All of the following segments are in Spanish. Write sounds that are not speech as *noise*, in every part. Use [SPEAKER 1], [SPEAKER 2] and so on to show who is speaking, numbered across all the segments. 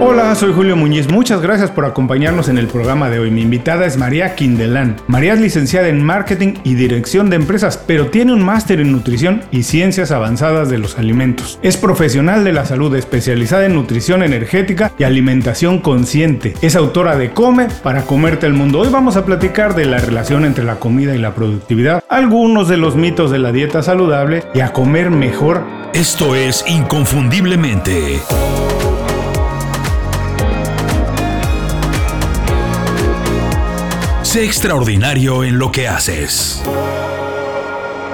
[SPEAKER 1] Hola, soy Julio Muñiz. Muchas gracias por acompañarnos en el programa de hoy. Mi invitada es María Quindelán. María es licenciada en Marketing y Dirección de Empresas, pero tiene un máster en Nutrición y Ciencias Avanzadas de los Alimentos. Es profesional de la salud, especializada en nutrición energética y alimentación consciente. Es autora de Come para comerte el mundo. Hoy vamos a platicar de la relación entre la comida y la productividad, algunos de los mitos de la dieta saludable y a comer mejor.
[SPEAKER 2] Esto es Inconfundiblemente. Sé extraordinario en lo que haces.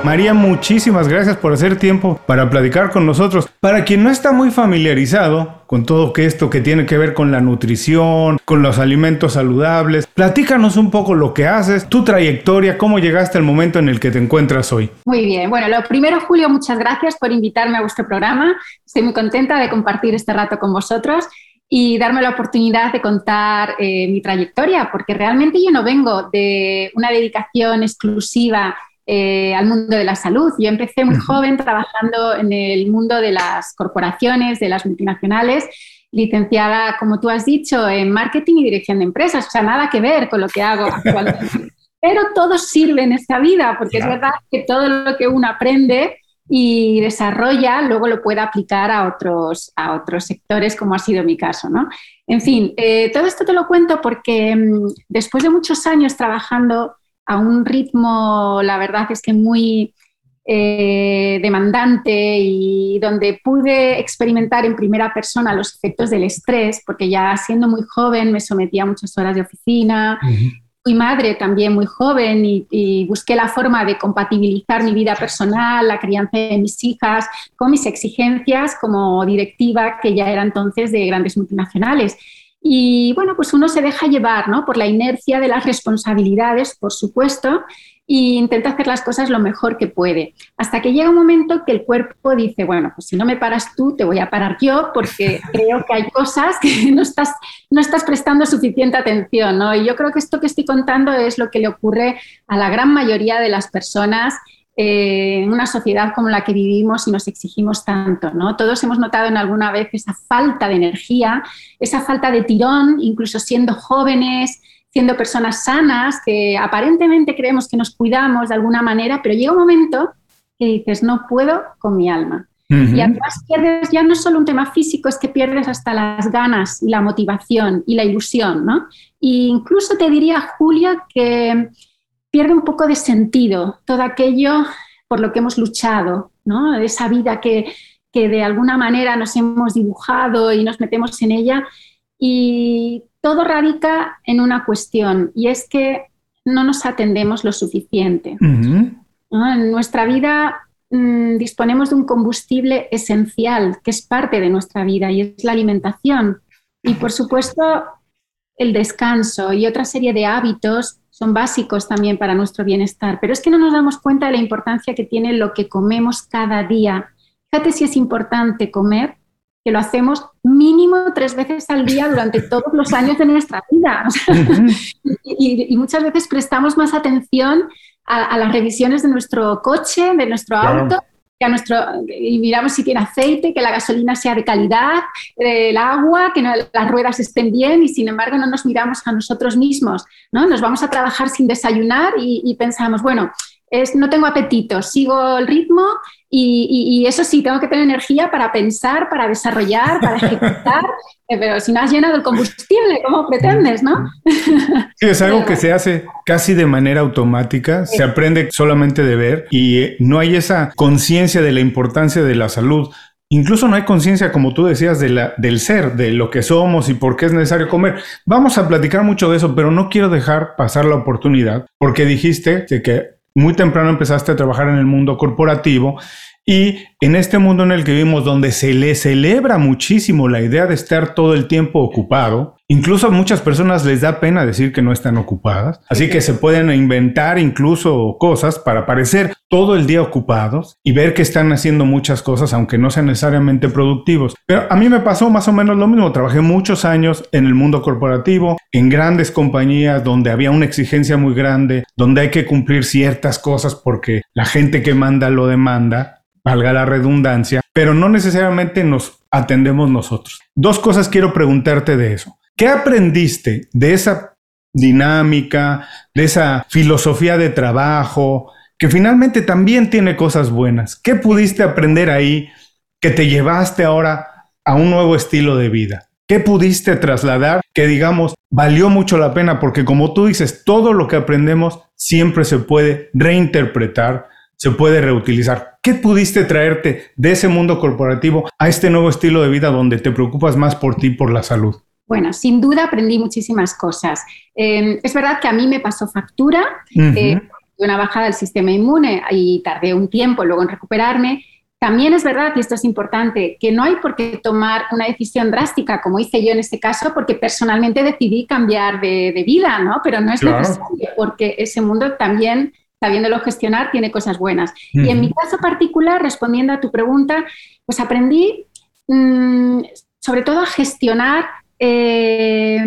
[SPEAKER 1] María, muchísimas gracias por hacer tiempo para platicar con nosotros. Para quien no está muy familiarizado con todo esto que tiene que ver con la nutrición, con los alimentos saludables, platícanos un poco lo que haces, tu trayectoria, cómo llegaste al momento en el que te encuentras hoy.
[SPEAKER 3] Muy bien, bueno, lo primero, Julio, muchas gracias por invitarme a vuestro programa. Estoy muy contenta de compartir este rato con vosotros y darme la oportunidad de contar eh, mi trayectoria, porque realmente yo no vengo de una dedicación exclusiva eh, al mundo de la salud. Yo empecé muy joven trabajando en el mundo de las corporaciones, de las multinacionales, licenciada, como tú has dicho, en marketing y dirección de empresas, o sea, nada que ver con lo que hago actualmente. *laughs* Pero todo sirve en esta vida, porque es verdad que todo lo que uno aprende y desarrolla, luego lo puede aplicar a otros, a otros sectores, como ha sido mi caso. ¿no? En fin, eh, todo esto te lo cuento porque mm, después de muchos años trabajando a un ritmo, la verdad es que muy eh, demandante y donde pude experimentar en primera persona los efectos del estrés, porque ya siendo muy joven me sometía a muchas horas de oficina, fui madre también muy joven y, busqué la forma de compatibilizar mi vida personal, la crianza de mis hijas, con mis exigencias como directiva, que ya era entonces de grandes multinacionales. Y bueno, pues uno se deja llevar ¿no? por la inercia de las responsabilidades, por supuesto, e intenta hacer las cosas lo mejor que puede. Hasta que llega un momento que el cuerpo dice, bueno, pues si no me paras tú, te voy a parar yo porque *laughs* creo que hay cosas que no estás, no estás prestando suficiente atención. ¿no? Y yo creo que esto que estoy contando es lo que le ocurre a la gran mayoría de las personas eh, en una sociedad como la que vivimos y nos exigimos tanto. ¿no? Todos hemos notado en alguna vez esa falta de energía, esa falta de tirón, incluso siendo jóvenes, siendo personas sanas, que aparentemente creemos que nos cuidamos de alguna manera, pero llega un momento que dices, no puedo con mi alma. Y además pierdes ya no solo un tema físico, es que pierdes hasta las ganas y la motivación y la ilusión, ¿no? E incluso te diría, Julia, que pierde un poco de sentido todo aquello por lo que hemos luchado, ¿no? Esa vida que, que de alguna manera nos hemos dibujado y nos metemos en ella. Y todo radica en una cuestión y es que no nos atendemos lo suficiente. En nuestra vida mm, disponemos de un combustible esencial que es parte de nuestra vida y es la alimentación. Y por supuesto, el descanso y otra serie de hábitos son básicos también para nuestro bienestar. Pero es que no nos damos cuenta de la importancia que tiene lo que comemos cada día. Fíjate si es importante comer que lo hacemos mínimo tres veces al día durante todos los años de nuestra vida. *laughs* y, muchas veces prestamos más atención a, las revisiones de nuestro coche, de nuestro auto, que a nuestro, y miramos si tiene aceite, que la gasolina sea de calidad, el agua, que las ruedas estén bien y sin embargo no nos miramos a nosotros mismos. ¿no? Nos vamos a trabajar sin desayunar y, y pensamos, bueno, es, no tengo apetito, sigo el ritmo y, eso sí, tengo que tener energía para pensar, para desarrollar, para ejecutar, *laughs* eh, pero si no has llenado el combustible, ¿cómo pretendes, no? *laughs*
[SPEAKER 1] Sí, es algo que se hace casi de manera automática, se aprende solamente de ver y eh, no hay esa conciencia de la importancia de la salud. Incluso no hay conciencia, como tú decías, de la, del ser, de lo que somos y por qué es necesario comer. Vamos a platicar mucho de eso, pero no quiero dejar pasar la oportunidad, porque dijiste que muy temprano empezaste a trabajar en el mundo corporativo y en este mundo en el que vivimos, donde se le celebra muchísimo la idea de estar todo el tiempo ocupado, incluso a muchas personas les da pena decir que no están ocupadas, así que se pueden inventar incluso cosas para parecer todo el día ocupados y ver que están haciendo muchas cosas, aunque no sean necesariamente productivos. Pero a mí me pasó más o menos lo mismo, trabajé muchos años en el mundo corporativo, en grandes compañías donde había una exigencia muy grande, donde hay que cumplir ciertas cosas porque la gente que manda lo demanda valga la redundancia, pero no necesariamente nos atendemos nosotros. Dos cosas quiero preguntarte de eso. ¿Qué aprendiste de esa dinámica, de esa filosofía de trabajo, que finalmente también tiene cosas buenas? ¿Qué pudiste aprender ahí que te llevaste ahora a un nuevo estilo de vida? ¿Qué pudiste trasladar que digamos valió mucho la pena? Porque como tú dices, todo lo que aprendemos siempre se puede reinterpretar, se puede reutilizar. ¿Qué pudiste traerte de ese mundo corporativo a este nuevo estilo de vida donde te preocupas más por ti, por la salud?
[SPEAKER 3] Bueno, sin duda aprendí muchísimas cosas. Em, es verdad que a mí me pasó factura, eh, una bajada del sistema inmune y tardé un tiempo luego en recuperarme también es verdad, y esto es importante, que no hay por qué tomar una decisión drástica, como hice yo en este caso, porque personalmente decidí cambiar de, vida, ¿no? Pero no es necesario, porque ese mundo también, sabiéndolo gestionar, tiene cosas buenas. Y en mi caso particular, respondiendo a tu pregunta, pues aprendí mm, sobre todo a gestionar eh,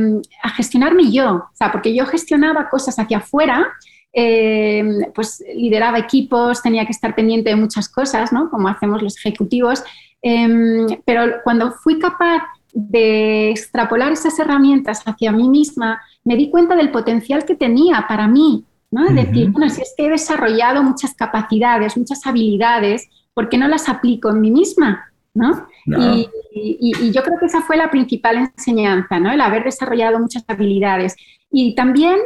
[SPEAKER 3] a gestionarme yo, o sea, porque yo gestionaba cosas hacia afuera eh, pues lideraba equipos, tenía que estar pendiente de muchas cosas, ¿no? Como hacemos los ejecutivos. Em, pero cuando fui capaz de extrapolar esas herramientas hacia mí misma, me di cuenta del potencial que tenía para mí, ¿no? Es decir, bueno, si es que he desarrollado muchas capacidades, muchas habilidades, ¿por qué no las aplico en mí misma? ¿no? Y, y, yo creo que esa fue la principal enseñanza, ¿no? El haber desarrollado muchas habilidades. Y también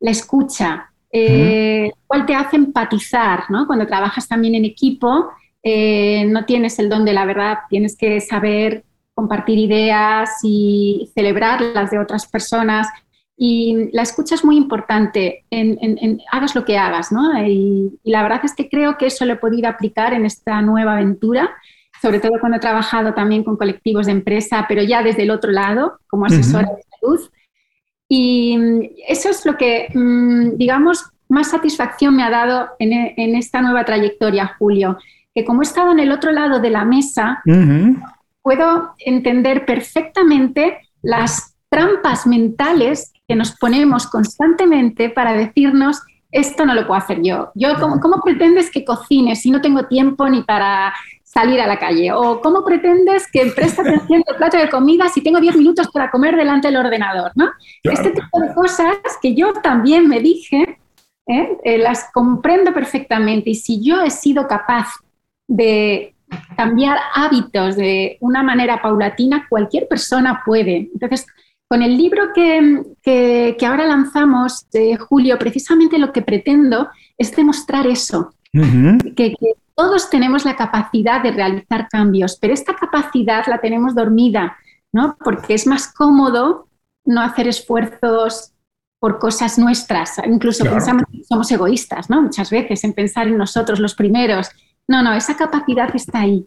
[SPEAKER 3] la escucha, eh, cuál te hace empatizar, ¿no? Cuando trabajas también en equipo, eh, no tienes el don de la verdad, tienes que saber compartir ideas y celebrar las de otras personas. Y la escucha es muy importante, en, hagas lo que hagas, ¿no? Y, la verdad es que creo que eso lo he podido aplicar en esta nueva aventura, sobre todo cuando he trabajado también con colectivos de empresa, pero ya desde el otro lado, como asesora de salud. Y mm, eso es lo que, mm, digamos, más satisfacción me ha dado e, en, esta nueva trayectoria, Julio, que como he estado en el otro lado de la mesa, puedo entender perfectamente las trampas mentales que nos ponemos constantemente para decirnos, esto no lo puedo hacer yo. yo ¿cómo, ¿Cómo pretendes que cocine si no tengo tiempo ni para salir a la calle? ¿O cómo pretendes que preste *laughs* atención al plato de comida si tengo 10 minutos para comer delante del ordenador? ¿no? Este tipo de cosas que yo también me dije, ¿eh? Eh, las comprendo perfectamente y si yo he sido capaz de cambiar hábitos de una manera paulatina, cualquier persona puede. Entonces, con el libro que, que, ahora lanzamos, de Julio, precisamente lo que pretendo es demostrar eso, que, que, todos tenemos la capacidad de realizar cambios, pero esta capacidad la tenemos dormida, ¿no? Porque es más cómodo no hacer esfuerzos por cosas nuestras, incluso pensamos que somos egoístas, ¿no? Muchas veces en pensar en nosotros los primeros. No, no, esa capacidad está ahí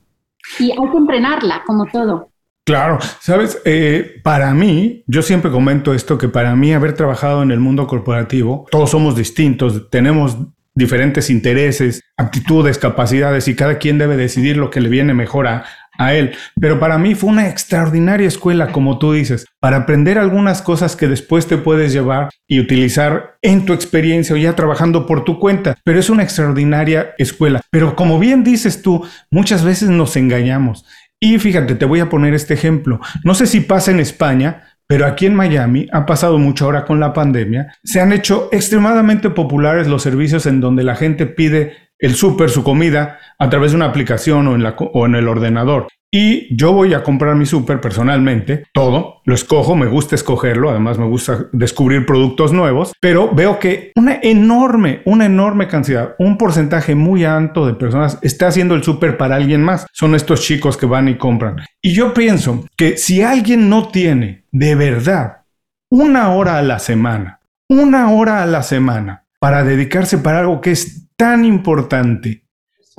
[SPEAKER 3] y hay que entrenarla como todo.
[SPEAKER 1] Claro, sabes, eh, para mí, yo siempre comento esto, que para mí haber trabajado en el mundo corporativo, todos somos distintos, tenemos diferentes intereses, aptitudes, capacidades y cada quien debe decidir lo que le viene mejor a, él. Pero para mí fue una extraordinaria escuela, como tú dices, para aprender algunas cosas que después te puedes llevar y utilizar en tu experiencia o ya trabajando por tu cuenta. Pero es una extraordinaria escuela. Pero como bien dices tú, muchas veces nos engañamos. Y fíjate, te voy a poner este ejemplo. No sé si pasa en España, pero aquí en Miami ha pasado mucho ahora con la pandemia. Se han hecho extremadamente populares los servicios en donde la gente pide el súper, su comida, a través de una aplicación o en, la, o en el ordenador. Y yo voy a comprar mi súper personalmente, todo, lo escojo, me gusta escogerlo, además me gusta descubrir productos nuevos, pero veo que una enorme, una enorme cantidad, un porcentaje muy alto de personas está haciendo el súper para alguien más. Son estos chicos que van y compran. Y yo pienso que si alguien no tiene de verdad una hora a la semana, una hora a la semana para dedicarse para algo que es tan importante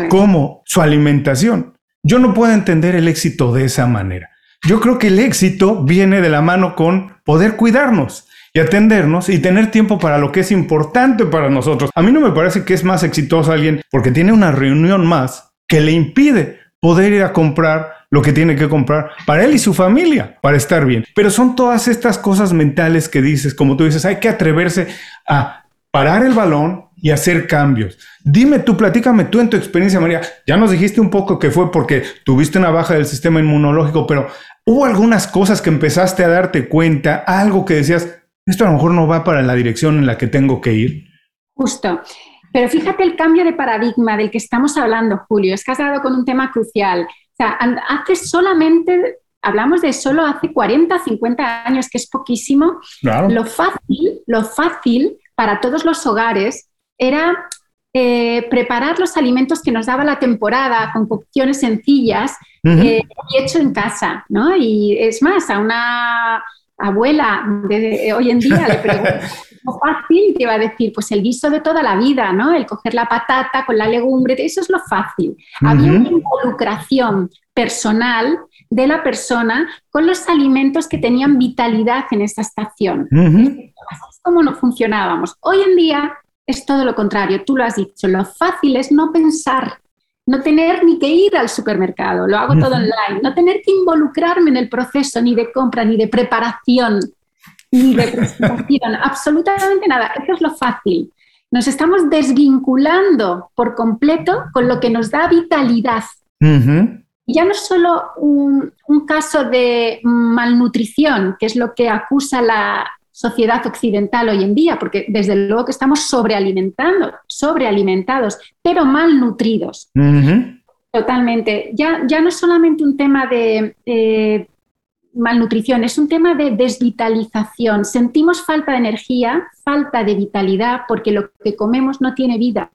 [SPEAKER 1] como su alimentación, yo no puedo entender el éxito de esa manera. Yo creo que el éxito viene de la mano con poder cuidarnos y atendernos y tener tiempo para lo que es importante para nosotros. A mí no me parece que es más exitoso alguien porque tiene una reunión más que le impide poder ir a comprar lo que tiene que comprar para él y su familia, para estar bien. Pero son todas estas cosas mentales que dices, como tú dices, hay que atreverse a parar el balón, y hacer cambios. Dime tú, platícame tú en tu experiencia, María. Ya nos dijiste un poco que fue porque tuviste una baja del sistema inmunológico, pero hubo algunas cosas que empezaste a darte cuenta, algo que decías, esto a lo mejor no va para la dirección en la que tengo que ir.
[SPEAKER 3] Justo. Pero fíjate el cambio de paradigma del que estamos hablando, Julio. Es que has dado con un tema crucial. O sea, hace solamente, hablamos de solo hace 40, 50 años, que es poquísimo. Lo fácil, lo fácil para todos los hogares era eh, preparar los alimentos que nos daba la temporada con cocciones sencillas eh, y hecho en casa, ¿no? Y es más, a una abuela de, hoy en día le pregunto *laughs* fácil te va a decir, pues el guiso de toda la vida, ¿no? El coger la patata con la legumbre, eso es lo fácil. Había una involucración personal de la persona con los alimentos que tenían vitalidad en esta estación. Así es como no funcionábamos. Hoy en día es todo lo contrario, tú lo has dicho, lo fácil es no pensar, no tener ni que ir al supermercado, lo hago todo online, no tener que involucrarme en el proceso ni de compra ni de preparación ni de presentación, *laughs* absolutamente nada. Eso es lo fácil. Nos estamos desvinculando por completo con lo que nos da vitalidad. Ya no es solo un, caso de malnutrición, que es lo que acusa la sociedad occidental hoy en día, porque desde luego que estamos sobrealimentando, sobrealimentados, pero malnutridos. Totalmente. Ya, ya no es solamente un tema de, malnutrición, es un tema de desvitalización. Sentimos falta de energía, falta de vitalidad, porque lo que comemos no tiene vida.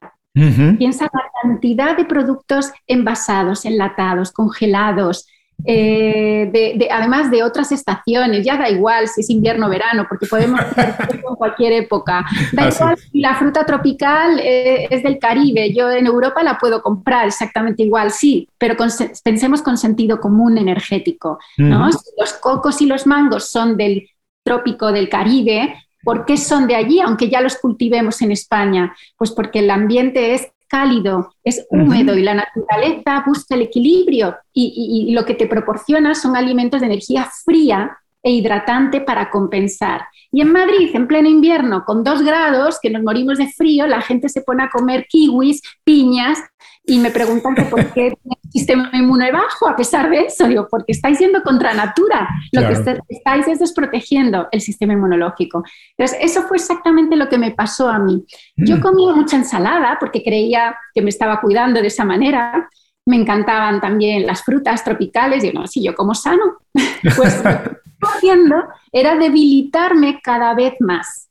[SPEAKER 3] Piensa la cantidad de productos envasados, enlatados, congelados, eh, de, además de otras estaciones, ya da igual si es invierno o verano, porque podemos hacer *laughs* en cualquier época. Da igual si la fruta tropical eh, es del Caribe, yo en Europa la puedo comprar exactamente igual, sí, pero pensemos con sentido común energético. ¿no? Si los cocos y los mangos son del trópico del Caribe, ¿por qué son de allí, aunque ya los cultivemos en España? Pues porque el ambiente es cálido, es húmedo y la naturaleza busca el equilibrio y, lo que te proporciona son alimentos de energía fría e hidratante para compensar. Y en Madrid, en pleno invierno, con dos grados, que nos morimos de frío, la gente se pone a comer kiwis, piñas, y me preguntan por qué el sistema inmune bajo a pesar de eso. Digo, porque estáis yendo contra natura. Lo que estáis es desprotegiendo el sistema inmunológico. Entonces, eso fue exactamente lo que me pasó a mí. Yo mm. comía mucha ensalada porque creía que me estaba cuidando de esa manera me encantaban también las frutas tropicales. Y no, si yo como sano, *laughs* pues lo que estaba haciendo era debilitarme cada vez más.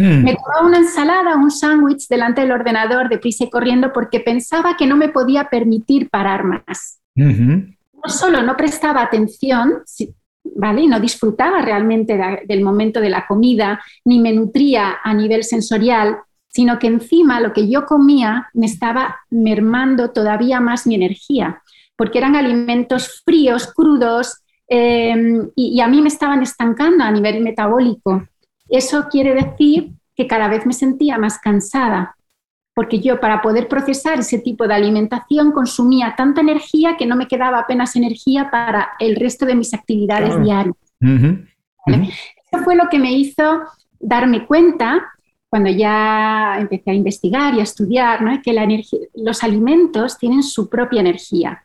[SPEAKER 3] Hmm. Me tomaba una ensalada, un sándwich delante del ordenador deprisa y corriendo porque pensaba que no me podía permitir parar más. No solo no prestaba atención, ¿vale? No disfrutaba realmente del momento de la comida, ni me nutría a nivel sensorial, sino que encima lo que yo comía me estaba mermando todavía más mi energía, porque eran alimentos fríos, crudos, em, y, a mí me estaban estancando a nivel metabólico. Eso quiere decir que cada vez me sentía más cansada, porque yo para poder procesar ese tipo de alimentación consumía tanta energía que no me quedaba apenas energía para el resto de mis actividades diarias. Eso fue lo que me hizo darme cuenta cuando ya empecé a investigar y a estudiar, ¿no? que la los alimentos tienen su propia energía.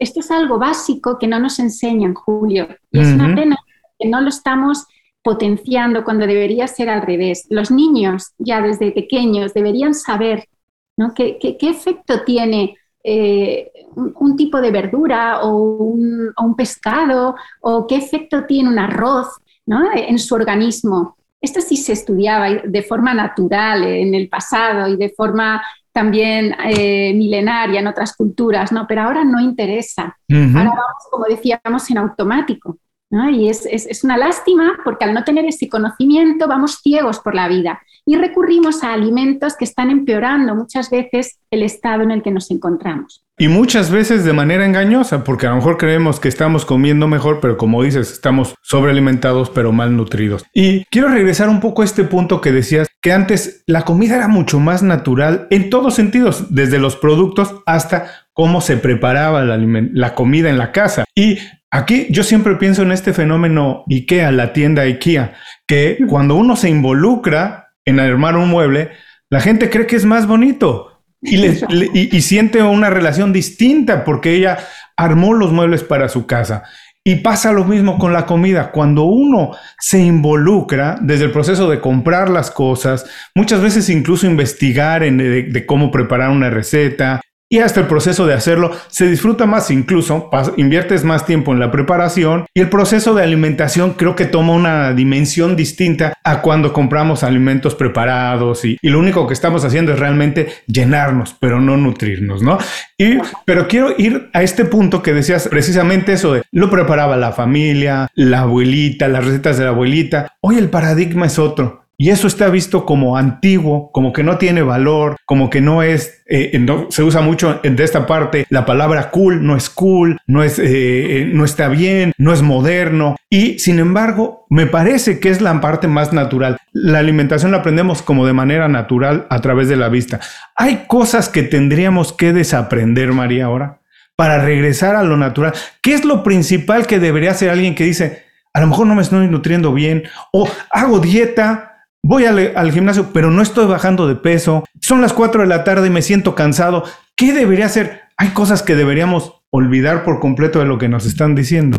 [SPEAKER 3] Esto es algo básico que no nos enseñan, Julio, y es una pena que no lo estamos potenciando cuando debería ser al revés. Los niños ya desde pequeños deberían saber ¿no? ¿Qué, efecto tiene eh, un, tipo de verdura o un, o un, pescado o qué efecto tiene un arroz ¿no? en su organismo. Esto sí se estudiaba de forma natural en el pasado y de forma también eh, milenaria en otras culturas, ¿no? Pero ahora no interesa. Ahora vamos, como decíamos, en automático. Y es, es, una lástima porque al no tener ese conocimiento vamos ciegos por la vida y recurrimos a alimentos que están empeorando muchas veces el estado en el que nos encontramos.
[SPEAKER 1] Y muchas veces de manera engañosa, porque a lo mejor creemos que estamos comiendo mejor, pero como dices, estamos sobrealimentados pero mal nutridos. Y quiero regresar un poco a este punto que decías, que antes la comida era mucho más natural en todos sentidos, desde los productos hasta cómo se preparaba la, la comida en la casa. Y Aquí yo siempre pienso en este fenómeno IKEA, la tienda IKEA, que cuando uno se involucra en armar un mueble, La gente cree que es más bonito y, y siente una relación distinta porque ella armó los muebles para su casa. Y pasa lo mismo con la comida. Cuando uno se involucra desde el proceso de comprar las cosas, muchas veces incluso investigar en de, cómo preparar una receta, y hasta el proceso de hacerlo se disfruta más incluso, inviertes más tiempo en la preparación y el proceso de alimentación creo que toma una dimensión distinta a cuando compramos alimentos preparados y, lo único que estamos haciendo es realmente llenarnos, pero no nutrirnos, ¿no? Y, pero quiero ir a este punto que decías precisamente eso de lo preparaba la familia, la abuelita, las recetas de la abuelita. Hoy el paradigma es otro. Y eso está visto como antiguo, como que no tiene valor, como que no es, eh, no, se usa mucho de esta parte la palabra cool, no es cool, no, es, eh, no está bien, no es moderno. Y sin embargo, me parece que es la parte más natural. La alimentación la aprendemos como de manera natural a través de la vista. Hay cosas que tendríamos que desaprender, María, ahora, para regresar a lo natural. ¿Qué es lo principal que debería hacer alguien que dice, a lo mejor no me estoy nutriendo bien o hago dieta? Voy al, gimnasio, pero no estoy bajando de peso, son las 4 de la tarde y me siento cansado. ¿Qué debería hacer? Hay cosas que deberíamos olvidar por completo de lo que nos están diciendo.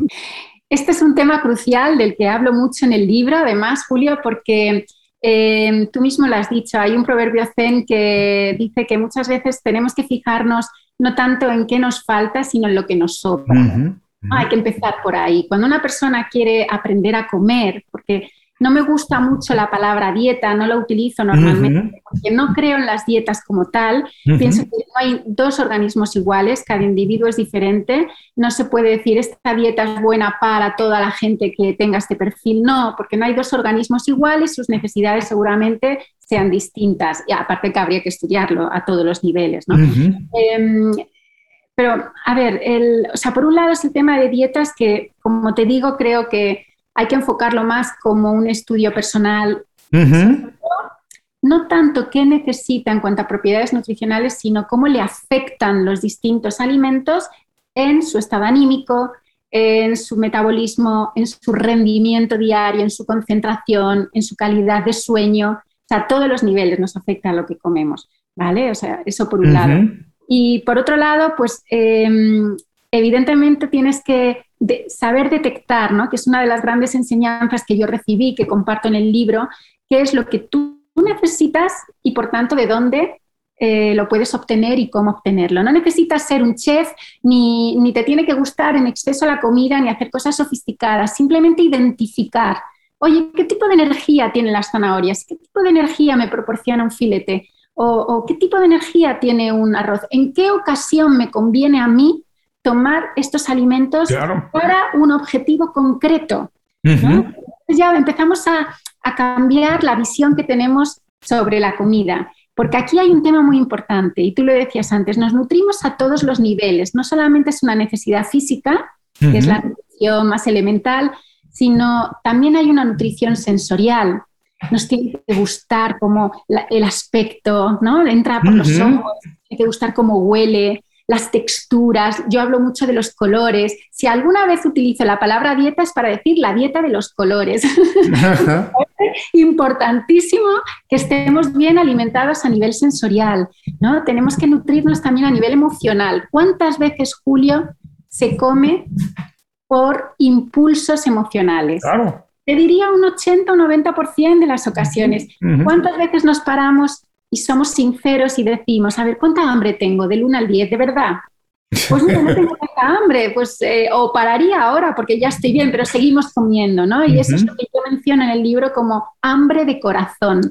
[SPEAKER 3] Este es un tema crucial del que hablo mucho en el libro, además, Julio, porque eh, tú mismo lo has dicho, hay un proverbio zen que dice que muchas veces tenemos que fijarnos no tanto en qué nos falta, sino en lo que nos sobra. Hay que empezar por ahí. Cuando una persona quiere aprender a comer, porque no me gusta mucho la palabra dieta, no la utilizo normalmente porque no creo en las dietas como tal. Pienso que no hay dos organismos iguales, cada individuo es diferente. No se puede decir esta dieta es buena para toda la gente que tenga este perfil. No, porque no hay dos organismos iguales, sus necesidades seguramente sean distintas. Y aparte que habría que estudiarlo a todos los niveles. Em, pero, a ver, o sea, por un lado es el tema de dietas que, como te digo, creo que hay que enfocarlo más como un estudio personal. No tanto qué necesita en cuanto a propiedades nutricionales, sino cómo le afectan los distintos alimentos en su estado anímico, en su metabolismo, en su rendimiento diario, en su concentración, en su calidad de sueño. O sea, a todos los niveles nos afecta lo que comemos, ¿vale? O sea, eso por un lado. Y por otro lado, pues em, evidentemente tienes que saber detectar, ¿no? que es una de las grandes enseñanzas que yo recibí, que comparto en el libro, qué es lo que tú necesitas y por tanto de dónde eh, lo puedes obtener y cómo obtenerlo. No necesitas ser un chef, ni, ni te tiene que gustar en exceso la comida, ni hacer cosas sofisticadas, simplemente identificar, oye, ¿qué tipo de energía tienen las zanahorias? ¿Qué tipo de energía me proporciona un filete? O, o, qué tipo de energía tiene un arroz? ¿En qué ocasión me conviene a mí tomar estos alimentos para un objetivo concreto. ya empezamos a, cambiar la visión que tenemos sobre la comida. Porque aquí hay un tema muy importante, y tú lo decías antes, nos nutrimos a todos los niveles. No solamente es una necesidad física, que es la nutrición más elemental, sino también hay una nutrición sensorial. Nos tiene que gustar como el aspecto, ¿no? Entra por los ojos, tiene que gustar cómo huele, las texturas, yo hablo mucho de los colores. Si alguna vez utilizo la palabra dieta es para decir la dieta de los colores. *laughs* Importantísimo que estemos bien alimentados a nivel sensorial, ¿no? Tenemos que nutrirnos también a nivel emocional. ¿Cuántas veces, Julio, se come por impulsos emocionales? Te diría un 80 o 90% de las ocasiones. ¿Cuántas veces nos paramos y somos sinceros y decimos, a ver, ¿cuánta hambre tengo del 1 al 10? ¿De verdad? Pues no, no tengo tanta hambre, pues eh, o pararía ahora porque ya estoy bien, pero seguimos comiendo, ¿no? Y eso es lo que yo menciono en el libro como hambre de corazón.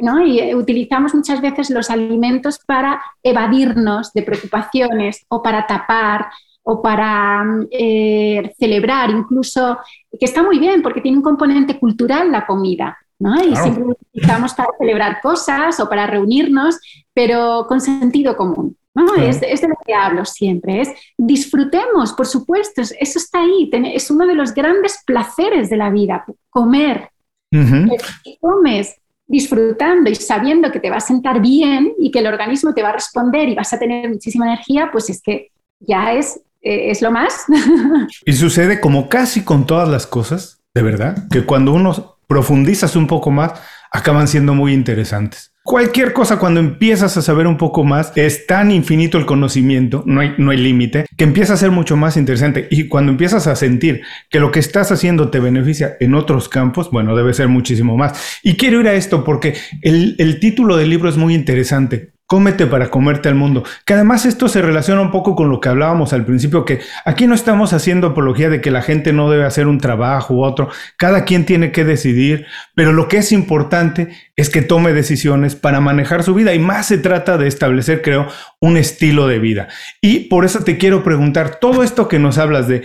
[SPEAKER 3] ¿no? Y eh, utilizamos muchas veces los alimentos para evadirnos de preocupaciones o para tapar o para eh, celebrar, incluso, que está muy bien porque tiene un componente cultural la comida. Y siempre utilizamos para celebrar cosas o para reunirnos, pero con sentido común. ¿no? Es, de lo que hablo siempre, es disfrutemos, por supuesto, eso está ahí, es uno de los grandes placeres de la vida, comer. Si comes disfrutando y sabiendo que te va a sentar bien y que el organismo te va a responder y vas a tener muchísima energía, pues es que ya es, eh, es lo más. *laughs*
[SPEAKER 1] y sucede como casi con todas las cosas, de verdad, que cuando uno profundizas un poco más, acaban siendo muy interesantes. Cualquier cosa, cuando empiezas a saber un poco más, es tan infinito el conocimiento, no hay, no hay límite, que empieza a ser mucho más interesante. Y cuando empiezas a sentir que lo que estás haciendo te beneficia en otros campos, bueno, debe ser muchísimo más. Y quiero ir a esto porque el, el título del libro es muy interesante. Cómete para comerte al mundo. Que además esto se relaciona un poco con lo que hablábamos al principio, que aquí no estamos haciendo apología de que la gente no debe hacer un trabajo u otro. Cada quien tiene que decidir, pero lo que es importante es que tome decisiones para manejar su vida y más se trata de establecer, creo, un estilo de vida. Y por eso te quiero preguntar, todo esto que nos hablas de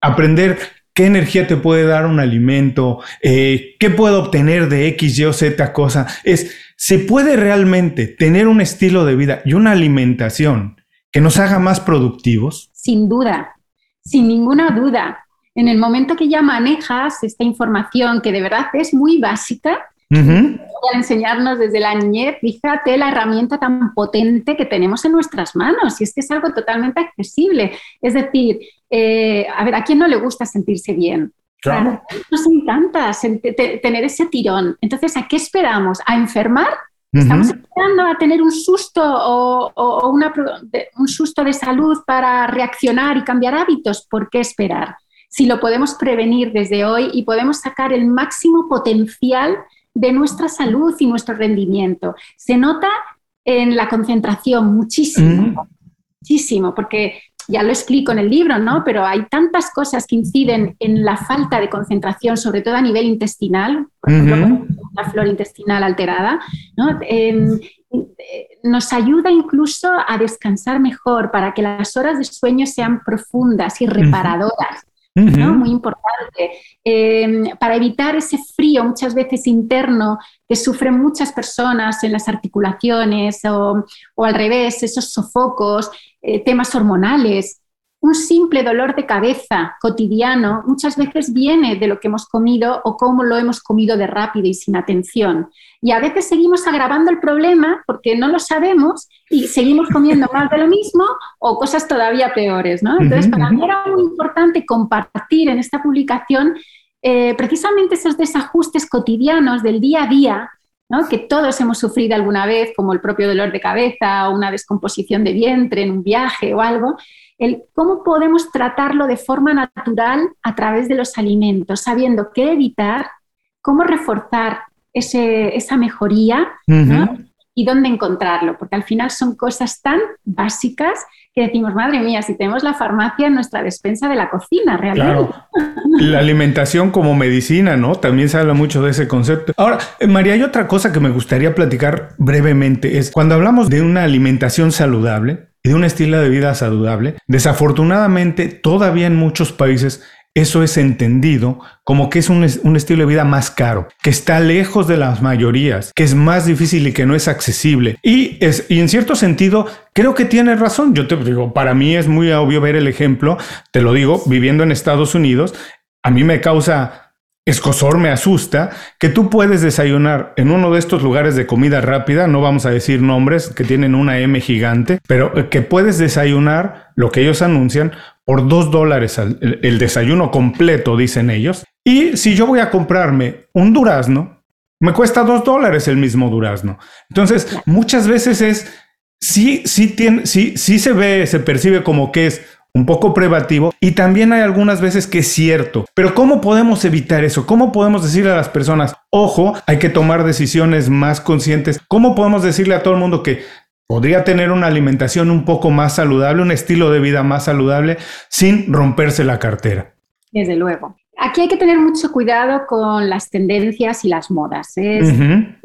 [SPEAKER 1] aprender qué energía te puede dar un alimento, eh, qué puedo obtener de X, Y o Z cosa, es ¿Se puede realmente tener un estilo de vida y una alimentación que nos haga más productivos?
[SPEAKER 3] Sin duda, sin ninguna duda. En el momento que ya manejas esta información que de verdad es muy básica, para enseñarnos desde la niñez, fíjate la herramienta tan potente que tenemos en nuestras manos y es que es algo totalmente accesible. Es decir, eh, a ver, ¿a quién no le gusta sentirse bien? Claro. Nos encanta tener ese tirón. Entonces, ¿a qué esperamos? ¿A enfermar? ¿Estamos esperando a tener un susto o, un susto de salud para reaccionar y cambiar hábitos? ¿Por qué esperar? Si lo podemos prevenir desde hoy y podemos sacar el máximo potencial de nuestra salud y nuestro rendimiento. Se nota en la concentración muchísimo, muchísimo, porque ya lo explico en el libro, ¿no? Pero hay tantas cosas que inciden en la falta de concentración, sobre todo a nivel intestinal, por ejemplo, la flora intestinal alterada, ¿no? Em, nos ayuda incluso a descansar mejor para que las horas de sueño sean profundas y reparadoras. Muy importante. Em, para evitar ese frío muchas veces interno que sufren muchas personas en las articulaciones o, o al revés, esos sofocos, eh, temas hormonales. Un simple dolor de cabeza cotidiano muchas veces viene de lo que hemos comido o cómo lo hemos comido de rápido y sin atención. Y a veces seguimos agravando el problema porque no lo sabemos y seguimos comiendo *laughs* más de lo mismo o cosas todavía peores. ¿no? Entonces, para mí era muy importante compartir en esta publicación eh, precisamente esos desajustes cotidianos del día a día que todos hemos sufrido alguna vez, como el propio dolor de cabeza o una descomposición de vientre en un viaje o algo, el cómo podemos tratarlo de forma natural a través de los alimentos, sabiendo qué evitar, cómo reforzar esa mejoría y dónde encontrarlo, porque al final son cosas tan básicas que decimos, madre mía, si tenemos la farmacia en nuestra despensa de la cocina, realmente.
[SPEAKER 1] La alimentación como medicina, ¿no? También se habla mucho de ese concepto. Ahora, eh, María, hay otra cosa que me gustaría platicar brevemente, es cuando hablamos de una alimentación saludable, y de un estilo de vida saludable, desafortunadamente todavía en muchos países eso es entendido como que es un, estilo de vida más caro, que está lejos de las mayorías, que es más difícil y que no es accesible. Y, es, y en cierto sentido, creo que tiene razón. Yo te digo, para mí es muy obvio ver el ejemplo, te lo digo, viviendo en Estados Unidos, a mí me causa escosor me asusta que tú puedes desayunar en uno de estos lugares de comida rápida, no vamos a decir nombres que tienen una M gigante, pero que puedes desayunar lo que ellos anuncian por dos dólares el, desayuno completo, dicen ellos. Y si yo voy a comprarme un durazno, me cuesta dos dólares el mismo durazno. Entonces, muchas veces es, sí, sí, tiene, sí, sí se ve, se percibe como que es un poco privativo y también hay algunas veces que es cierto. Pero ¿cómo podemos evitar eso? ¿Cómo podemos decirle a las personas, ojo, hay que tomar decisiones más conscientes? ¿Cómo podemos decirle a todo el mundo que podría tener una alimentación un poco más saludable, un estilo de vida más saludable sin romperse la cartera.
[SPEAKER 3] Desde luego. Aquí hay que tener mucho cuidado con las tendencias y las modas. Es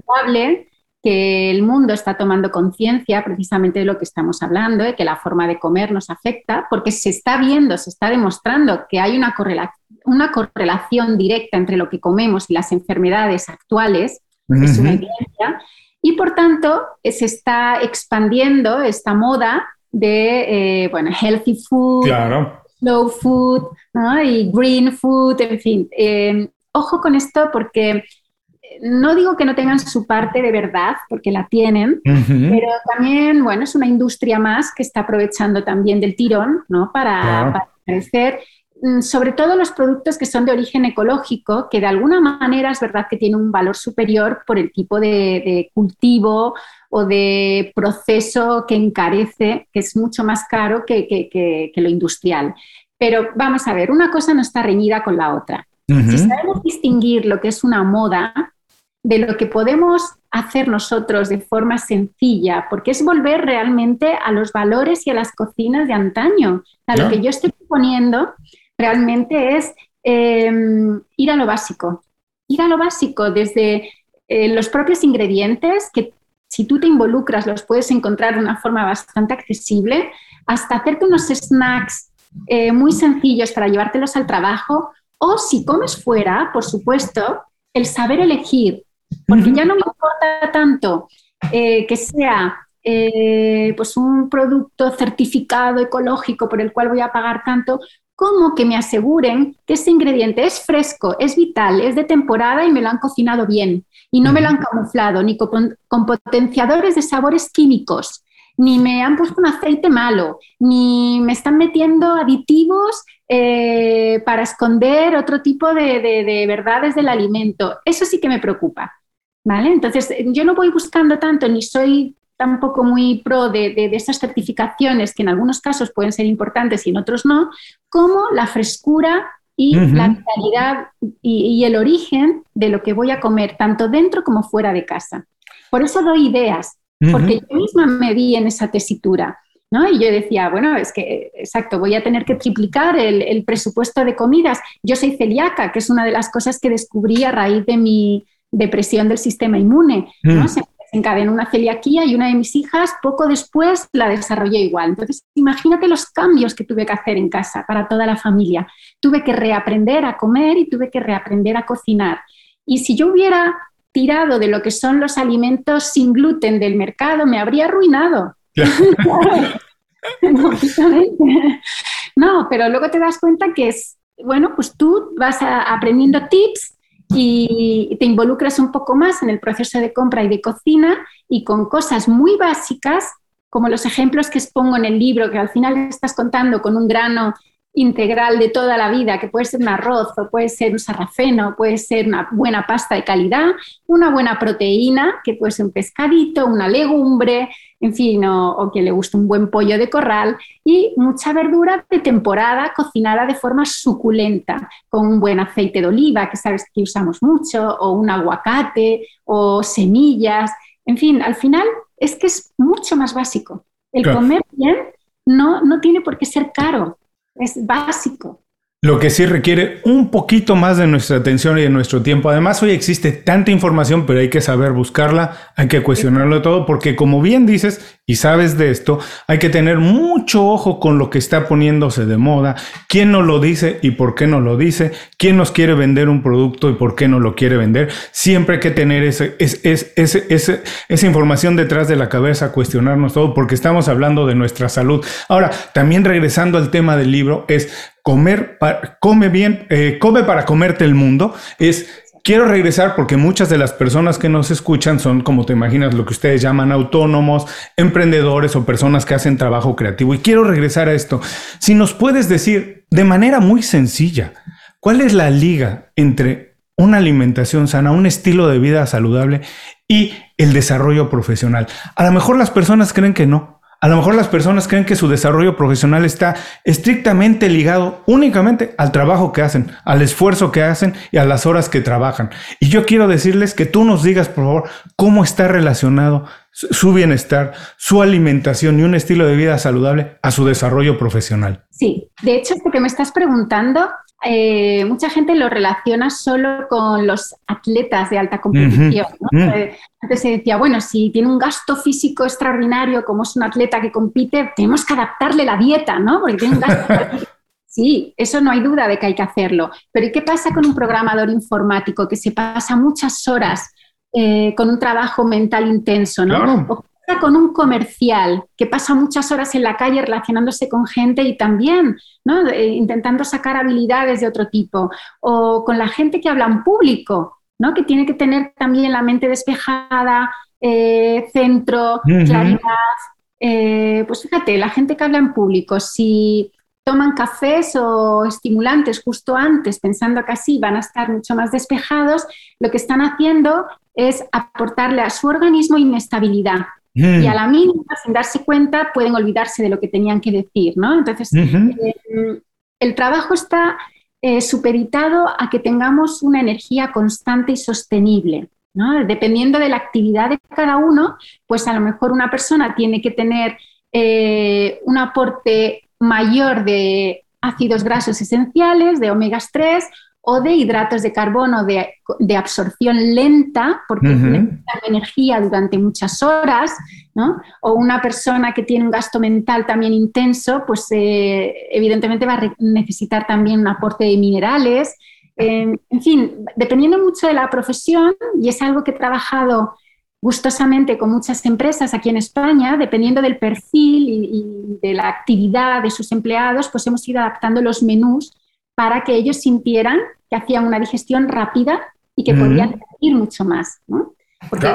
[SPEAKER 3] probable que el mundo está tomando conciencia precisamente de lo que estamos hablando, de que la forma de comer nos afecta, porque se está viendo, se está demostrando que hay una, una correlación directa entre lo que comemos y las enfermedades actuales, es una evidencia, y por tanto, eh, se está expandiendo esta moda de, eh, bueno, healthy food, slow food, y green food, en fin. Em, ojo con esto porque eh, no digo que no tengan su parte de verdad, porque la tienen, pero también, bueno, es una industria más que está aprovechando también del tirón, ¿no? Para, para crecer sobre todo los productos que son de origen ecológico, que de alguna manera es verdad que tienen un valor superior por el tipo de, cultivo o de proceso que encarece, que es mucho más caro que, lo industrial. Pero vamos a ver, una cosa no está reñida con la otra. Si sabemos distinguir lo que es una moda de lo que podemos hacer nosotros de forma sencilla, porque es volver realmente a los valores y a las cocinas de antaño. A lo que yo estoy proponiendo realmente es em, ir a lo básico, ir a lo básico desde eh, los propios ingredientes, que si tú te involucras los puedes encontrar de una forma bastante accesible, hasta hacerte unos snacks eh, muy sencillos para llevártelos al trabajo, o si comes fuera, por supuesto, el saber elegir, porque ya no me importa tanto eh, que sea eh, pues un producto certificado ecológico por el cual voy a pagar tanto, como que me aseguren que ese ingrediente es fresco, es vital, es de temporada y me lo han cocinado bien y no me lo han camuflado ni con, potenciadores de sabores químicos, ni me han puesto un aceite malo, ni me están metiendo aditivos eh, para esconder otro tipo de, de verdades del alimento. Eso sí que me preocupa. Entonces, yo no voy buscando tanto, ni soy tampoco muy pro de, de, esas certificaciones que en algunos casos pueden ser importantes y en otros no, como la frescura y la calidad y, el origen de lo que voy a comer, tanto dentro como fuera de casa. Por eso doy ideas, porque yo misma me vi en esa tesitura. ¿No? Y yo decía, bueno, es que, exacto, voy a tener que triplicar el, el, presupuesto de comidas. Yo soy celíaca, que es una de las cosas que descubrí a raíz de mi, depresión del sistema inmune. ¿no? Se encadenó una celiaquía y una de mis hijas poco después la desarrollé igual. Entonces, imagínate los cambios que tuve que hacer en casa para toda la familia. Tuve que reaprender a comer y tuve que reaprender a cocinar. Y si yo hubiera tirado de lo que son los alimentos sin gluten del mercado, me habría arruinado. *laughs* no, pero luego te das cuenta que es, bueno, pues tú vas aprendiendo tips y te involucras un poco más en el proceso de compra y de cocina y con cosas muy básicas, como los ejemplos que expongo en el libro, que al final estás contando con un grano integral de toda la vida, que puede ser un arroz o puede ser un sarrafeno, puede ser una buena pasta de calidad, una buena proteína, que puede ser un pescadito, una legumbre, en fin, o, que le guste un buen pollo de corral y mucha verdura de temporada cocinada de forma suculenta, con un buen aceite de oliva, que sabes que usamos mucho, o un aguacate, o semillas, en fin, al final es que es mucho más básico. El comer bien no, no tiene por qué ser caro, es básico.
[SPEAKER 1] Lo que sí requiere un poquito más de nuestra atención y de nuestro tiempo. Además, hoy existe tanta información, pero hay que saber buscarla, hay que cuestionarlo todo, porque como bien dices y sabes de esto, hay que tener mucho ojo con lo que está poniéndose de moda, quién nos lo dice y por qué no lo dice, quién nos quiere vender un producto y por qué no lo quiere vender. Siempre hay que tener ese, esa información detrás de la cabeza, cuestionarnos todo, porque estamos hablando de nuestra salud. Ahora, también regresando al tema del libro, es comer, come bien, eh, come para comerte el mundo, es quiero regresar porque muchas de las personas que nos escuchan son, como te imaginas, lo que ustedes llaman autónomos, emprendedores o personas que hacen trabajo creativo. Y quiero regresar a esto. Si nos puedes decir de manera muy sencilla, ¿cuál es la liga entre una alimentación sana, un estilo de vida saludable y el desarrollo profesional? A lo mejor las personas creen que no. A lo mejor las personas creen que su desarrollo profesional está estrictamente ligado únicamente al trabajo que hacen, al esfuerzo que hacen y a las horas que trabajan. Y yo quiero decirles que tú nos digas, por favor, cómo está relacionado su bienestar, su alimentación y un estilo de vida saludable a su desarrollo profesional.
[SPEAKER 3] Sí, de hecho, lo que me estás preguntando eh, mucha gente lo relaciona solo con los atletas de alta competición. Eh, antes se decía, bueno, si tiene un gasto físico extraordinario, como es un atleta que compite, tenemos que adaptarle la dieta, ¿no? Porque tiene un gasto. *laughs* sí, eso no hay duda de que hay que hacerlo. Pero ¿y qué pasa con un programador informático que se pasa muchas horas eh, con un trabajo mental intenso, ¿no? Con un comercial que pasa muchas horas en la calle relacionándose con gente y también intentando sacar habilidades de otro tipo, o con la gente que habla en público, ¿no? que tiene que tener también la mente despejada, eh, centro, claridad. Eh, pues fíjate, la gente que habla en público, si toman cafés o estimulantes justo antes, pensando que así van a estar mucho más despejados, lo que están haciendo es aportarle a su organismo inestabilidad. Y a la mínima, sin darse cuenta, pueden olvidarse de lo que tenían que decir, ¿no? Entonces, eh, el trabajo está eh, superitado a que tengamos una energía constante y sostenible. ¿no? Dependiendo de la actividad de cada uno, pues a lo mejor una persona tiene que tener eh, un aporte mayor de ácidos grasos esenciales, de omegas 3 o de hidratos de carbono de, absorción lenta, porque necesita energía durante muchas horas, ¿no? o una persona que tiene un gasto mental también intenso, pues eh, evidentemente va a necesitar también un aporte de minerales. en fin, dependiendo mucho de la profesión, y es algo que he trabajado gustosamente con muchas empresas aquí en España, dependiendo del perfil y, de la actividad de sus empleados, pues hemos ido adaptando los menús para que ellos sintieran que hacían una digestión rápida y que podían ir mucho más. Porque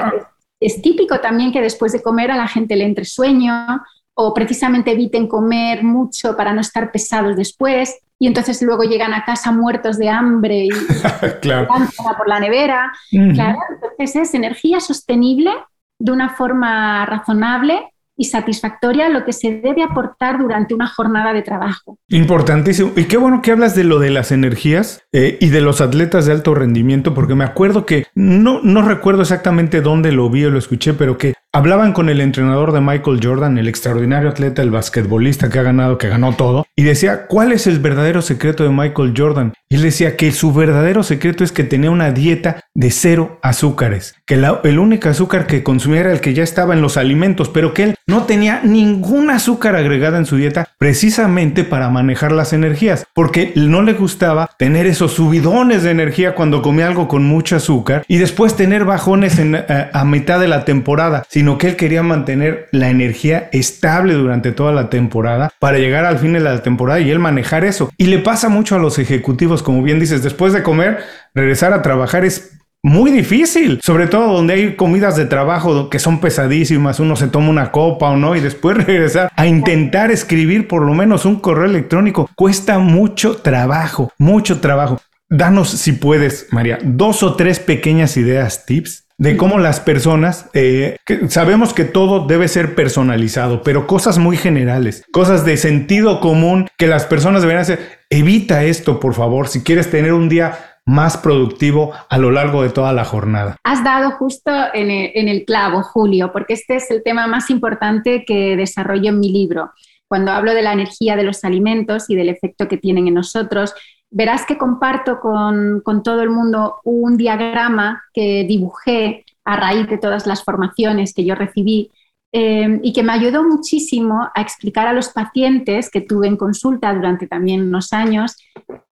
[SPEAKER 3] es, típico también que después de comer a la gente le entre sueño o precisamente eviten comer mucho para no estar pesados después y entonces luego llegan a casa muertos de hambre y *laughs* claro. por la nevera. Claro, entonces es energía sostenible de una forma razonable y satisfactoria lo que se debe aportar durante una jornada de trabajo.
[SPEAKER 1] Importantísimo. Y qué bueno que hablas de lo de las energías eh, y de los atletas de alto rendimiento, porque me acuerdo que no, no recuerdo exactamente dónde lo vi o lo escuché, pero que Hablaban con el entrenador de Michael Jordan, el extraordinario atleta, el basquetbolista que ha ganado, que ganó todo, y decía, ¿cuál es el verdadero secreto de Michael Jordan? Y él decía que su verdadero secreto es que tenía una dieta de cero azúcares, que el único azúcar que consumía era el que ya estaba en los alimentos, pero que él no tenía ningún azúcar agregada en su dieta precisamente para manejar las energías, porque no le gustaba tener esos subidones de energía cuando comía algo con mucho azúcar y después tener bajones eh, a mitad de la temporada sino que él quería mantener la energía estable durante toda la temporada para llegar al fin de la temporada y él manejar eso. Y le pasa mucho a los ejecutivos, como bien dices, después de comer, regresar a trabajar es muy difícil, sobre todo donde hay comidas de trabajo que son pesadísimas, uno se toma una copa o no y después *laughs* regresar a intentar escribir por lo menos un correo electrónico cuesta mucho trabajo, mucho trabajo. Danos, si puedes, María, dos o tres pequeñas ideas, tips de cómo las personas, eh, sabemos que todo debe ser personalizado, pero cosas muy generales, cosas de sentido común que las personas deberían hacer. Evita esto, por favor, si quieres tener un día más productivo a lo largo de toda la jornada.
[SPEAKER 3] Has dado justo en el, en el clavo, Julio, porque este es el tema más importante que desarrollo en mi libro. Cuando hablo de la energía de los alimentos y del efecto que tienen en nosotros, verás que comparto con, todo el mundo un diagrama que dibujé a raíz de todas las formaciones que yo recibí eh, y que me ayudó muchísimo a explicar a los pacientes que tuve en consulta durante también unos años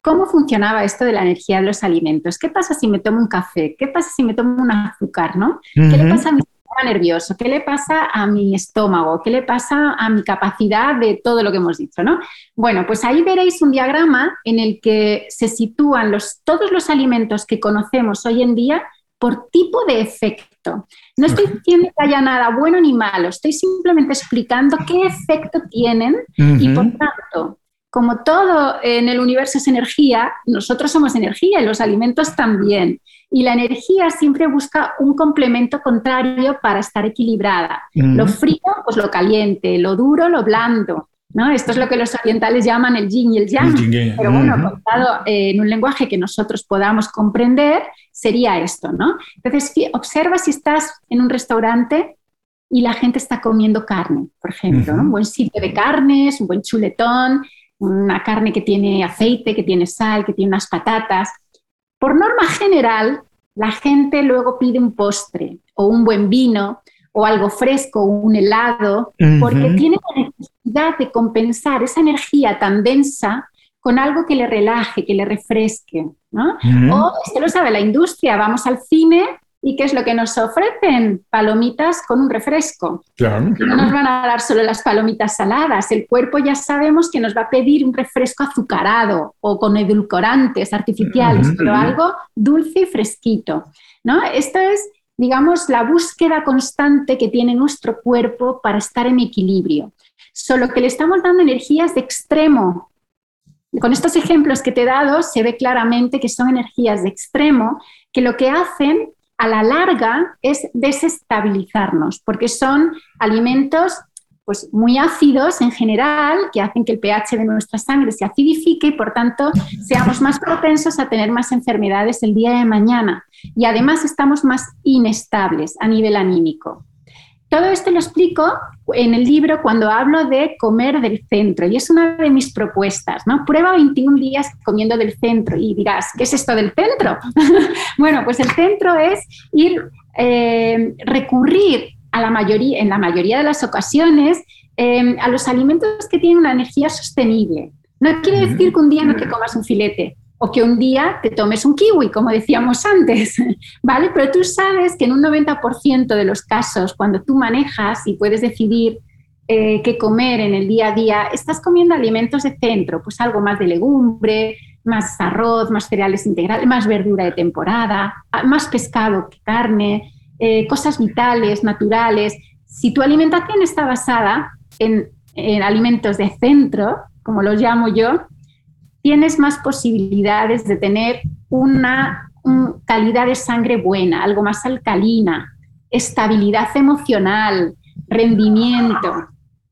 [SPEAKER 3] cómo funcionaba esto de la energía de los alimentos. ¿Qué pasa si me tomo un café? ¿Qué pasa si me tomo un azúcar? ¿no? ¿Qué le pasa a mi nervioso? ¿Qué le pasa a mi estómago? ¿Qué le pasa a mi capacidad de todo lo que hemos dicho? ¿no? Bueno, pues ahí veréis un diagrama en el que se sitúan los, todos los alimentos que conocemos hoy en día por tipo de efecto. No estoy diciendo que haya nada bueno ni malo, estoy simplemente explicando qué efecto tienen y por tanto, como todo en el universo es energía, nosotros somos energía y los alimentos también. Y la energía siempre busca un complemento contrario para estar equilibrada. Lo frío, pues lo caliente, lo duro, lo blando. ¿no? Esto es lo que los orientales llaman el yin y el yang. pero bueno, contado en un lenguaje que nosotros podamos comprender, sería esto. ¿no? Entonces, observa si estás en un restaurante y la gente está comiendo carne, por ejemplo, un buen sitio de carnes, un buen chuletón, una carne que tiene aceite, que tiene sal, que tiene unas patatas. Por norma general, la gente luego pide un postre o un buen vino o algo fresco, un helado, porque tiene la necesidad de compensar esa energía tan densa con algo que le relaje, que le refresque. ¿no? O, esto lo sabe la industria, vamos al cine ¿Y qué es lo que nos ofrecen? Palomitas con un refresco. Claro. No nos van a dar solo las palomitas saladas. El cuerpo ya sabemos que nos va a pedir un refresco azucarado o con edulcorantes artificiales, pero algo dulce y fresquito. ¿no? Esto es, digamos, la búsqueda constante que tiene nuestro cuerpo para estar en equilibrio. Solo que le estamos dando energías de extremo con estos ejemplos que te he dado se ve claramente que son energías de extremo que lo que hacen a la larga es desestabilizarnos, porque son alimentos pues, muy ácidos en general, que hacen que el pH de nuestra sangre se acidifique y por tanto seamos más propensos a tener más enfermedades el día de mañana. Y además estamos más inestables a nivel anímico. Todo esto lo explico en el libro cuando hablo de comer del centro y es una de mis propuestas, ¿no? Prueba 21 días comiendo del centro y dirás, ¿qué es esto del centro? *laughs* bueno, pues el centro es ir, eh, recurrir a la mayoría, en la mayoría de las ocasiones eh, a los alimentos que tienen una energía sostenible. No quiere decir que un día no te comas un filete, o que un día te tomes un kiwi, como decíamos antes, *laughs* ¿vale? Pero tú sabes que en un 90% de los casos, cuando tú manejas y puedes decidir eh, qué comer en el día a día, estás comiendo alimentos de centro, pues algo más de legumbre, más arroz, más cereales integrales, más verdura de temporada, más pescado que carne, eh, cosas vitales, naturales. Si tu alimentación está basada en, en alimentos de centro, como los llamo yo, tienes más posibilidades de tener una, calidad de sangre buena, algo más alcalina, estabilidad emocional, rendimiento.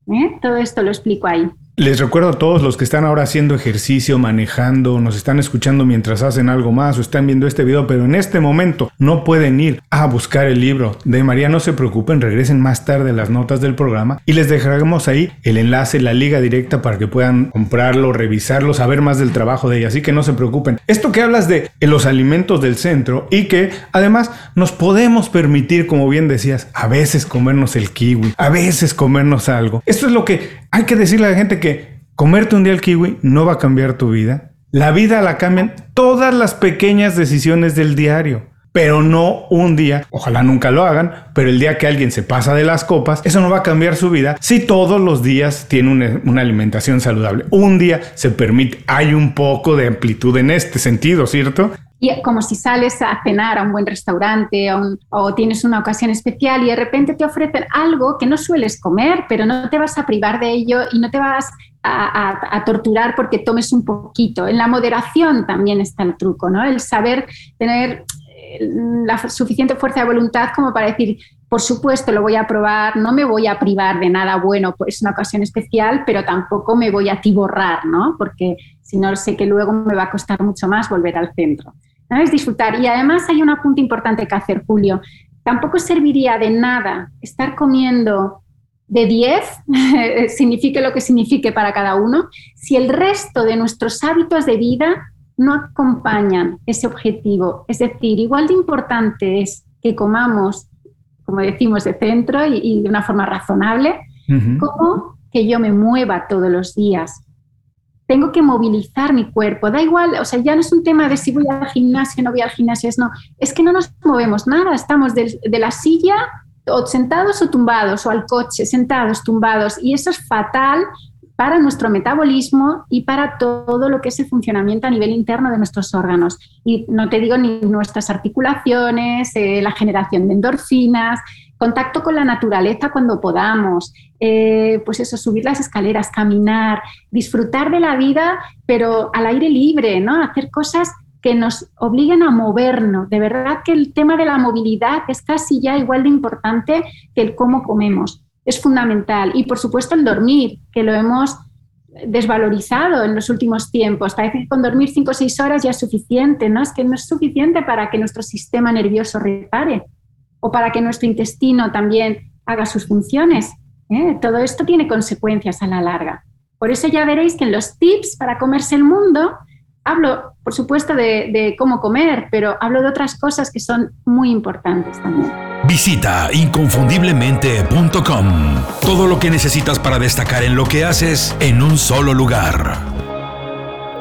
[SPEAKER 3] ¿eh? Todo esto lo explico ahí.
[SPEAKER 1] Les recuerdo a todos los que están ahora haciendo ejercicio, manejando, nos están escuchando mientras hacen algo más o están viendo este video, pero en este momento no pueden ir a buscar el libro de María. No se preocupen, regresen más tarde las notas del programa y les dejaremos ahí el enlace, la liga directa para que puedan comprarlo, revisarlo, saber más del trabajo de ella. Así que no se preocupen. Esto que hablas de los alimentos del centro y que además nos podemos permitir, como bien decías, a veces comernos el kiwi, a veces comernos algo. Esto es lo que hay que decirle a la gente que comerte un día el kiwi no va a cambiar tu vida. La vida la cambian todas las pequeñas decisiones del diario. Pero no un día, ojalá nunca lo hagan, pero el día que alguien se pasa de las copas, eso no va a cambiar su vida si todos los días tiene una, una alimentación saludable. Un día se permite, hay un poco de amplitud en este sentido, ¿cierto?
[SPEAKER 3] Y como si sales a cenar a un buen restaurante o tienes una ocasión especial y de repente te ofrecen algo que no sueles comer, pero no te vas a privar de ello y no te vas a, torturar porque tomes un poquito. En la moderación también está el truco, ¿no? El saber tener eh, la suficiente fuerza de voluntad como para decir, por supuesto lo voy a probar, no me voy a privar de nada bueno, pues es una ocasión especial, pero tampoco me voy a tiborrar, ¿no? Porque si no sé que luego me va a costar mucho más volver al centro. ¿no? Es disfrutar. Y además hay un apunte importante que hacer, Julio. Tampoco serviría de nada estar comiendo de 10, *laughs* signifique lo que signifique para cada uno, si el resto de nuestros hábitos de vida no acompañan ese objetivo. Es decir, igual de importante es que comamos, como decimos, de centro y, de una forma razonable, como que yo me mueva todos los días, tengo que movilizar mi cuerpo. Da igual, o sea, ya no es un tema de si voy al gimnasio, no voy al gimnasio, es no, es que no nos movemos nada, estamos de, la silla o sentados o tumbados, o al coche, sentados, tumbados, y eso es fatal para nuestro metabolismo y para todo lo que es el funcionamiento a nivel interno de nuestros órganos. Y no te digo ni nuestras articulaciones, eh, la generación de endorfinas, contacto con la naturaleza cuando podamos, eh, pues eso, subir las escaleras, caminar, disfrutar de la vida, pero al aire libre, ¿no? Hacer cosas que nos obliguen a movernos. De verdad que el tema de la movilidad es casi ya igual de importante que el cómo comemos. Es fundamental. Y por supuesto el dormir, que lo hemos desvalorizado en los últimos tiempos. Parece que con dormir cinco o seis horas ya es suficiente, ¿no? Es que no es suficiente para que nuestro sistema nervioso repare o para que nuestro intestino también haga sus funciones. ¿eh? Todo esto tiene consecuencias a la larga. Por eso ya veréis que en los tips para comerse el mundo hablo, por supuesto, de, cómo comer, pero hablo de otras cosas que son muy importantes también.
[SPEAKER 2] Visita inconfundiblemente.com. Todo lo que necesitas para destacar en lo que haces en un solo lugar.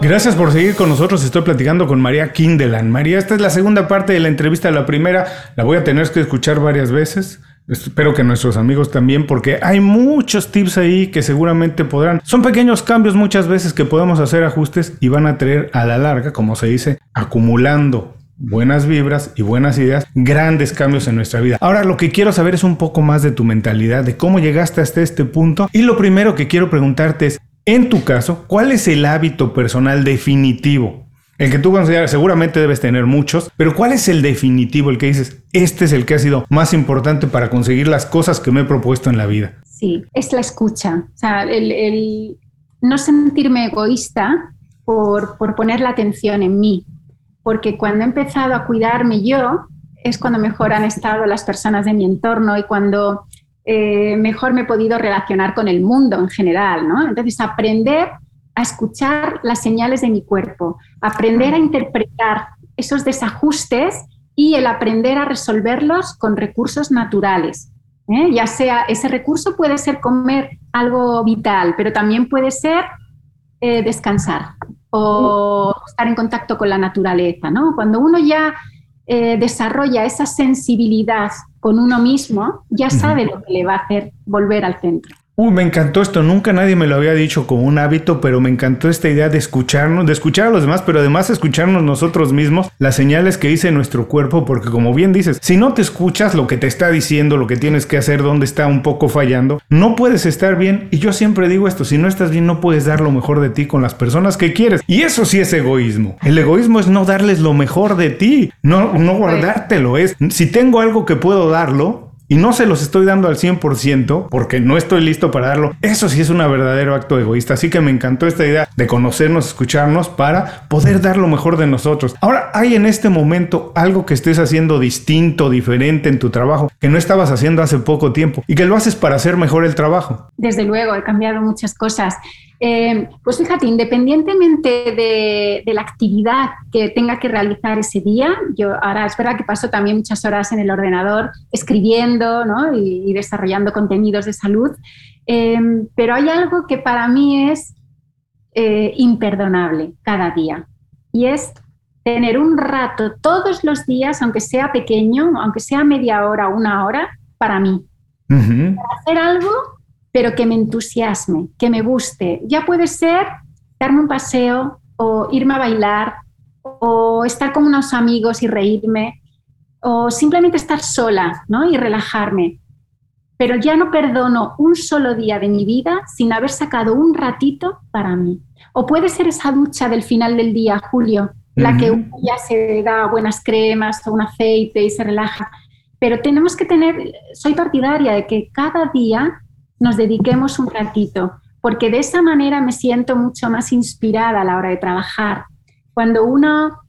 [SPEAKER 1] Gracias por seguir con nosotros. Estoy platicando con María Kindelan. María, esta es la segunda parte de la entrevista. La primera la voy a tener que escuchar varias veces. Espero que nuestros amigos también, porque hay muchos tips ahí que seguramente podrán. Son pequeños cambios muchas veces que podemos hacer ajustes y van a traer a la larga, como se dice, acumulando buenas vibras y buenas ideas, grandes cambios en nuestra vida. Ahora lo que quiero saber es un poco más de tu mentalidad, de cómo llegaste hasta este punto. Y lo primero que quiero preguntarte es, En tu caso, ¿cuál es el hábito personal definitivo? El que tú consideras, seguramente debes tener muchos, pero ¿cuál es el definitivo, el que dices, este es el que ha sido más importante para conseguir las cosas que me he propuesto en la vida?
[SPEAKER 3] Sí, es la escucha. O sea, el, no sentirme egoísta por, por poner la atención en mí. Porque cuando he empezado a cuidarme yo, es cuando mejor han estado las personas de mi entorno y cuando eh, mejor me he podido relacionar con el mundo en general, ¿no? Entonces, aprender a escuchar las señales de mi cuerpo, aprender a interpretar esos desajustes y el aprender a resolverlos con recursos naturales. ¿eh? Ya sea, ese recurso puede ser comer algo vital, pero también puede ser eh, descansar o estar en contacto con la naturaleza. ¿no? Cuando uno ya desarrolla esa sensibilidad con uno mismo, ya sabe lo que le va a hacer volver al centro.
[SPEAKER 1] Uy, me encantó esto. Nunca nadie me lo había dicho como un hábito, pero me encantó esta idea de escucharnos, de escuchar a los demás, pero además escucharnos nosotros mismos, las señales que dice nuestro cuerpo, porque como bien dices, si no te escuchas lo que te está diciendo, lo que tienes que hacer, dónde está un poco fallando, no puedes estar bien. Y yo siempre digo esto, si no estás bien, no puedes dar lo mejor de ti con las personas que quieres. Y eso sí es egoísmo. El egoísmo es no darles lo mejor de ti, no, no guardártelo. Es, si tengo algo que puedo darlo, y no se los estoy dando al 100% porque no estoy listo para darlo, eso sí es un verdadero acto egoísta. Así que me encantó esta idea de conocernos, escucharnos para poder dar lo mejor de nosotros. Ahora, ¿hay en este momento algo que estés haciendo distinto, diferente en tu trabajo que no estabas haciendo hace poco tiempo y que lo haces para hacer mejor el trabajo?
[SPEAKER 3] Desde luego, he cambiado muchas cosas. Eh, pues fíjate, independientemente de, la actividad que tenga que realizar ese día, yo ahora es verdad que paso también muchas horas en el ordenador escribiendo y, desarrollando contenidos de salud, eh, pero hay algo que para mí es eh, imperdonable cada día y es tener un rato todos los días, aunque sea pequeño, aunque sea media hora una hora, para mí. Para hacer algo pero que me entusiasme, que me guste. Ya puede ser darme un paseo o irme a bailar o estar con unos amigos y reírme o simplemente estar sola ¿no? y relajarme. Pero ya no perdono un solo día de mi vida sin haber sacado un ratito para mí. O puede ser esa ducha del final del día, Julio, la que uno ya se da buenas cremas o un aceite y se relaja. Pero tenemos que tener, soy partidaria de que cada día nos dediquemos un ratito, porque de esa manera me siento mucho más inspirada a la hora de trabajar. Cuando uno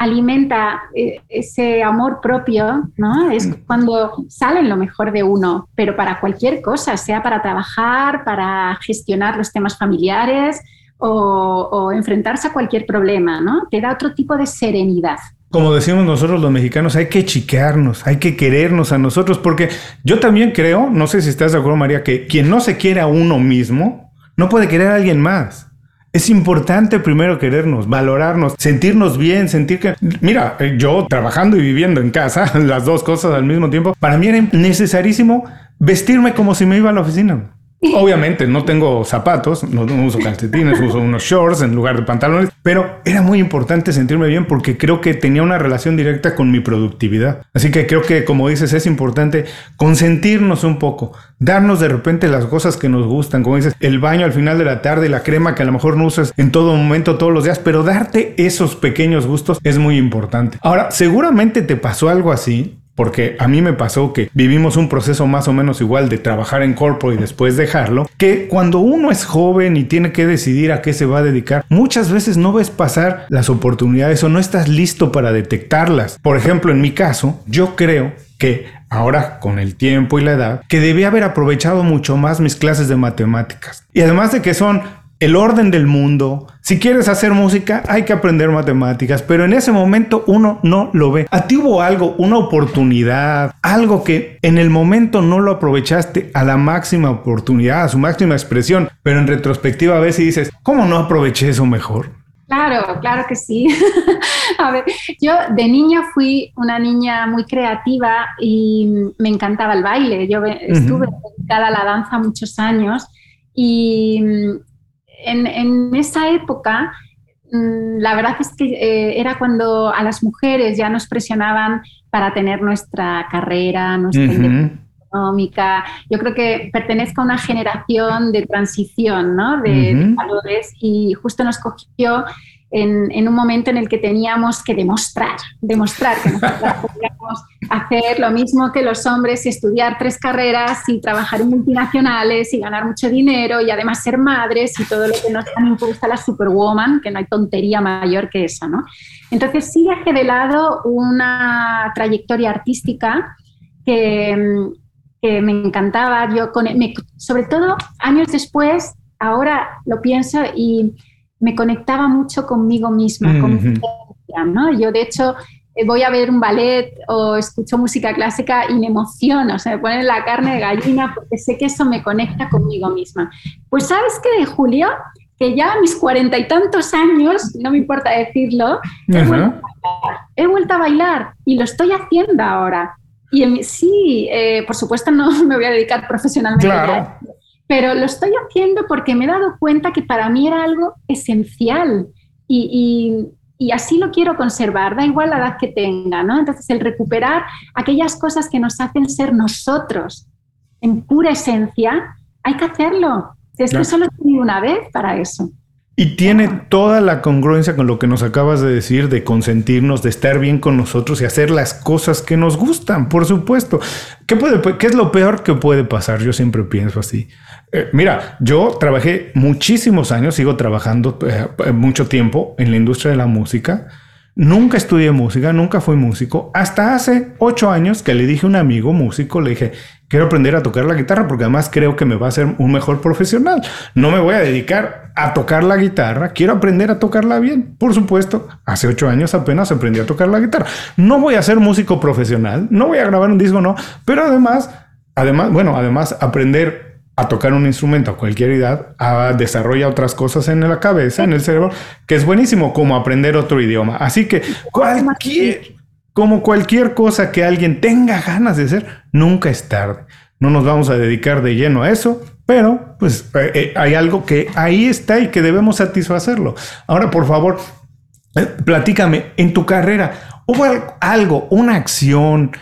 [SPEAKER 3] alimenta eh, ese amor propio, ¿no? Es cuando sale lo mejor de uno, pero para cualquier cosa, sea para trabajar, para gestionar los temas familiares o, o enfrentarse a cualquier problema, ¿no? Te da otro tipo de serenidad.
[SPEAKER 1] Como decimos nosotros los mexicanos, hay que chiquearnos, hay que querernos a nosotros, porque yo también creo, no sé si estás de acuerdo María, que quien no se quiere a uno mismo, no puede querer a alguien más. Es importante primero querernos, valorarnos, sentirnos bien, sentir que... Mira, yo trabajando y viviendo en casa, *laughs* las dos cosas al mismo tiempo, para mí era necesarísimo vestirme como si me iba a la oficina. Obviamente no tengo zapatos, no uso calcetines, *laughs* uso unos shorts en lugar de pantalones, pero era muy importante sentirme bien porque creo que tenía una relación directa con mi productividad. Así que creo que, como dices, es importante consentirnos un poco, darnos de repente las cosas que nos gustan, como dices, el baño al final de la tarde, la crema que a lo mejor no usas en todo momento, todos los días, pero darte esos pequeños gustos es muy importante. Ahora, seguramente te pasó algo así porque a mí me pasó que vivimos un proceso más o menos igual de trabajar en corpo y después dejarlo, que cuando uno es joven y tiene que decidir a qué se va a dedicar, muchas veces no ves pasar las oportunidades o no estás listo para detectarlas. Por ejemplo, en mi caso, yo creo que ahora con el tiempo y la edad, que debía haber aprovechado mucho más mis clases de matemáticas. Y además de que son el orden del mundo. Si quieres hacer música, hay que aprender matemáticas, pero en ese momento uno no lo ve. A ti hubo algo, una oportunidad, algo que en el momento no lo aprovechaste a la máxima oportunidad, a su máxima expresión, pero en retrospectiva a veces dices, ¿cómo no aproveché eso mejor?
[SPEAKER 3] Claro, claro que sí. *laughs* a ver, yo de niña fui una niña muy creativa y me encantaba el baile. Yo estuve dedicada a la danza muchos años y en, esa época, mm, la verdad es que eh, era cuando a las mujeres ya nos presionaban para tener nuestra carrera, nuestra económica. Yo creo que pertenezco a una generación de transición, ¿no? De, valores y justo nos cogió en, un momento en el que teníamos que demostrar, demostrar que nosotros *laughs* podíamos hacer lo mismo que los hombres y estudiar tres carreras y trabajar en multinacionales y ganar mucho dinero y además ser madres y todo lo que nos han impuesto la superwoman, que no hay tontería mayor que esa, ¿no? Entonces sí dejé de lado una trayectoria artística que, me encantaba. Yo con, sobre todo años después, ahora lo pienso y me conectaba mucho conmigo misma, con mi ¿no? Yo, de hecho, eh, voy a ver un ballet o escucho música clásica y me emociono, o sea, me pone la carne de gallina porque sé que eso me conecta conmigo misma. Pues sabes qué, Julio, que ya a mis cuarenta y tantos años, no me importa decirlo, he, vuelto a bailar, y lo estoy haciendo ahora. Y sí, eh, por supuesto no *laughs* me voy a dedicar profesionalmente claro pero lo estoy haciendo porque me he dado cuenta que para mí era algo esencial y, así lo quiero conservar, da igual la edad que tenga, ¿no? Entonces, el recuperar aquellas cosas que nos hacen ser nosotros en pura esencia, hay que hacerlo. Es que solo he tenido una vez para eso.
[SPEAKER 1] Y tiene toda la congruencia con lo que nos acabas de decir, de consentirnos, de estar bien con nosotros y hacer las cosas que nos gustan, por supuesto. ¿Qué, puede, qué es lo peor que puede pasar? Yo siempre pienso así. Eh, mira, yo trabajé muchísimos años, sigo trabajando eh, mucho tiempo en la industria de la música. Nunca estudié música, nunca fui músico. Hasta hace ocho años que le dije a un amigo músico, le dije, quiero aprender a tocar la guitarra porque además creo que me va a hacer un mejor profesional. No me voy a dedicar a tocar la guitarra, quiero aprender a tocarla bien. Por supuesto, hace ocho años apenas aprendí a tocar la guitarra. No voy a ser músico profesional, no voy a grabar un disco, no, pero además, además, bueno, además aprender a tocar un instrumento a cualquier edad, a desarrolla otras cosas en la cabeza, en el cerebro, que es buenísimo, como aprender otro idioma. Así que cualquier, como cualquier cosa que alguien tenga ganas de hacer, nunca es tarde. No nos vamos a dedicar de lleno a eso, pero pues eh, eh, hay algo que ahí está y que debemos satisfacerlo. Ahora, por favor, eh, platícame, en tu carrera, ¿hubo algo, una acción,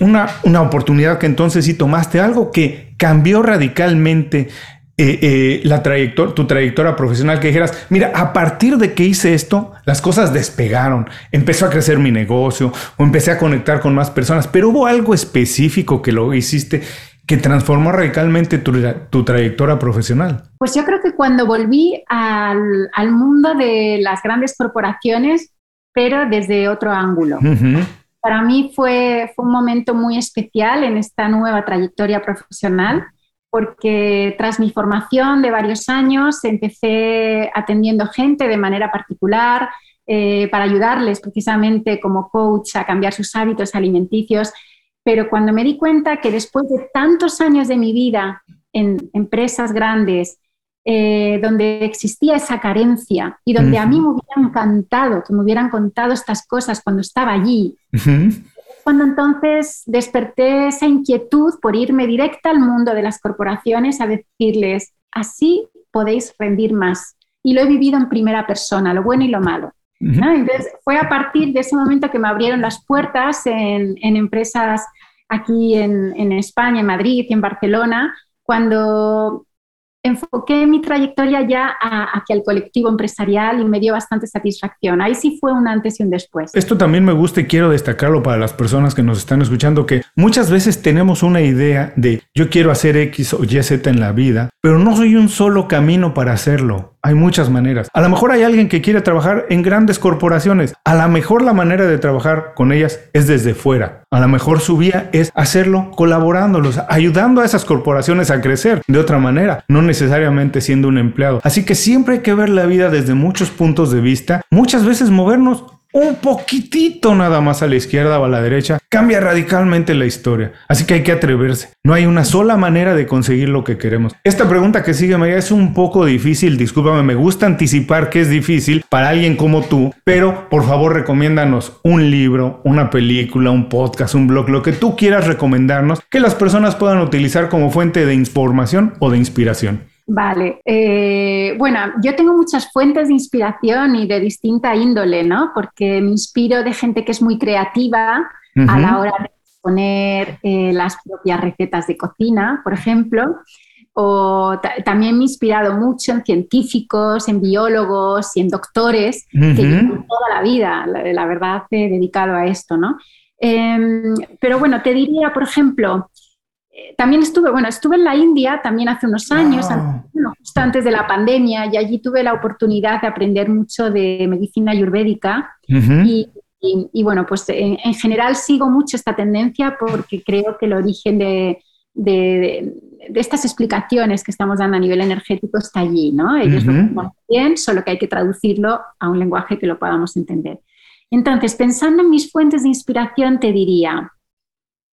[SPEAKER 1] una, una oportunidad que entonces sí tomaste, algo que cambió radicalmente eh, eh, la trayectoria, tu trayectoria profesional, que dijeras, mira, a partir de que hice esto, las cosas despegaron, empezó a crecer mi negocio o empecé a conectar con más personas, pero hubo algo específico que lo hiciste que transformó radicalmente tu, trayectoria profesional?
[SPEAKER 3] Pues yo creo que cuando volví al, mundo de las grandes corporaciones, pero desde otro ángulo para mí fue, un momento muy especial en esta nueva trayectoria profesional porque tras mi formación de varios años empecé atendiendo gente de manera particular eh, para ayudarles precisamente como coach a cambiar sus hábitos alimenticios. Pero cuando me di cuenta que después de tantos años de mi vida en empresas grandes, eh, donde existía esa carencia y donde a mí me hubiera encantado que me hubieran contado estas cosas cuando estaba allí. Cuando entonces desperté esa inquietud por irme directa al mundo de las corporaciones a decirles, así podéis rendir más. Y lo he vivido en primera persona, lo bueno y lo malo. Entonces fue a partir de ese momento que me abrieron las puertas en, empresas aquí en, en España, en Madrid y en Barcelona, cuando enfoqué mi trayectoria ya hacia el colectivo empresarial y me dio bastante satisfacción. Ahí sí fue un antes y un después.
[SPEAKER 1] Esto también me gusta y quiero destacarlo para las personas que nos están escuchando, que muchas veces tenemos una idea de yo quiero hacer X o Y, Z en la vida, pero no soy un solo camino para hacerlo. Hay muchas maneras. A lo mejor hay alguien que quiere trabajar en grandes corporaciones. A lo mejor la manera de trabajar con ellas es desde fuera. A lo mejor su vía es hacerlo colaborándolos, ayudando a esas corporaciones a crecer de otra manera, no necesariamente siendo un empleado. Así que siempre hay que ver la vida desde muchos puntos de vista. Muchas veces movernos un poquitito nada más a la izquierda o a la derecha, cambia radicalmente la historia. Así que hay que atreverse. No hay una sola manera de conseguir lo que queremos. Esta pregunta que sigue María es un poco difícil, discúlpame, me gusta anticipar que es difícil para alguien como tú, pero por favor recomiéndanos un libro, una película, un podcast, un blog, lo que tú quieras recomendarnos que las personas puedan utilizar como fuente de información o de inspiración.
[SPEAKER 3] Vale, eh, bueno, yo tengo muchas fuentes de inspiración y de distinta índole, ¿no? Porque me inspiro de gente que es muy creativa a la hora exponer eh, las propias recetas de cocina, por ejemplo. O también me he inspirado mucho en científicos, en biólogos y en doctores que llevan toda la vida, la, verdad, he dedicado a esto, ¿no? Em, pero bueno, te diría, por ejemplo, eh, también estuve, bueno, estuve en la India también hace unos años, justo antes de la pandemia, y allí tuve la oportunidad de aprender mucho de medicina ayurvédica. y, bueno, pues en, general sigo mucho esta tendencia porque creo que el origen de, de, estas explicaciones que estamos dando a nivel energético está allí, ¿no? Ellos lo bien, solo que hay que traducirlo a un lenguaje que lo podamos entender. Entonces, pensando en mis fuentes de inspiración, te diría,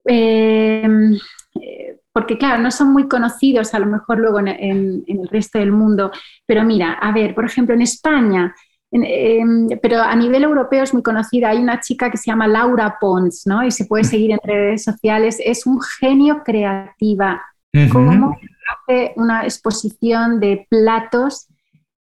[SPEAKER 3] em, eh, porque claro, no son muy conocidos a lo mejor luego en, el resto del mundo, pero mira, a ver, por ejemplo, en España, em, pero a nivel europeo es muy conocida, hay una chica que se llama Laura Pons, ¿no? Y se puede seguir en redes sociales, es un genio creativa, como hace una exposición de platos.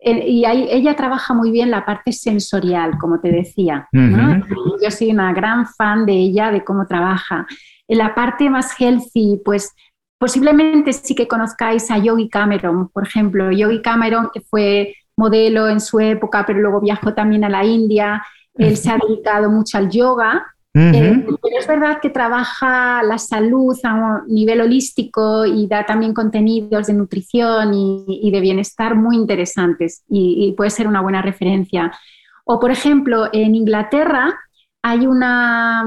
[SPEAKER 3] Eh, y ella trabaja muy bien la parte sensorial, como te decía. Yo soy una gran fan de ella, de cómo trabaja. En la parte más healthy, pues posiblemente sí que conozcáis a Yogi Cameron, por ejemplo. Yogi Cameron, que fue modelo en su época, pero luego viajó también a la India. Él se ha dedicado mucho al yoga. Eh, pero es verdad que trabaja la salud a un nivel holístico y da también contenidos de nutrición y, de bienestar muy interesantes y, puede ser una buena referencia. O, por ejemplo, en Inglaterra hay una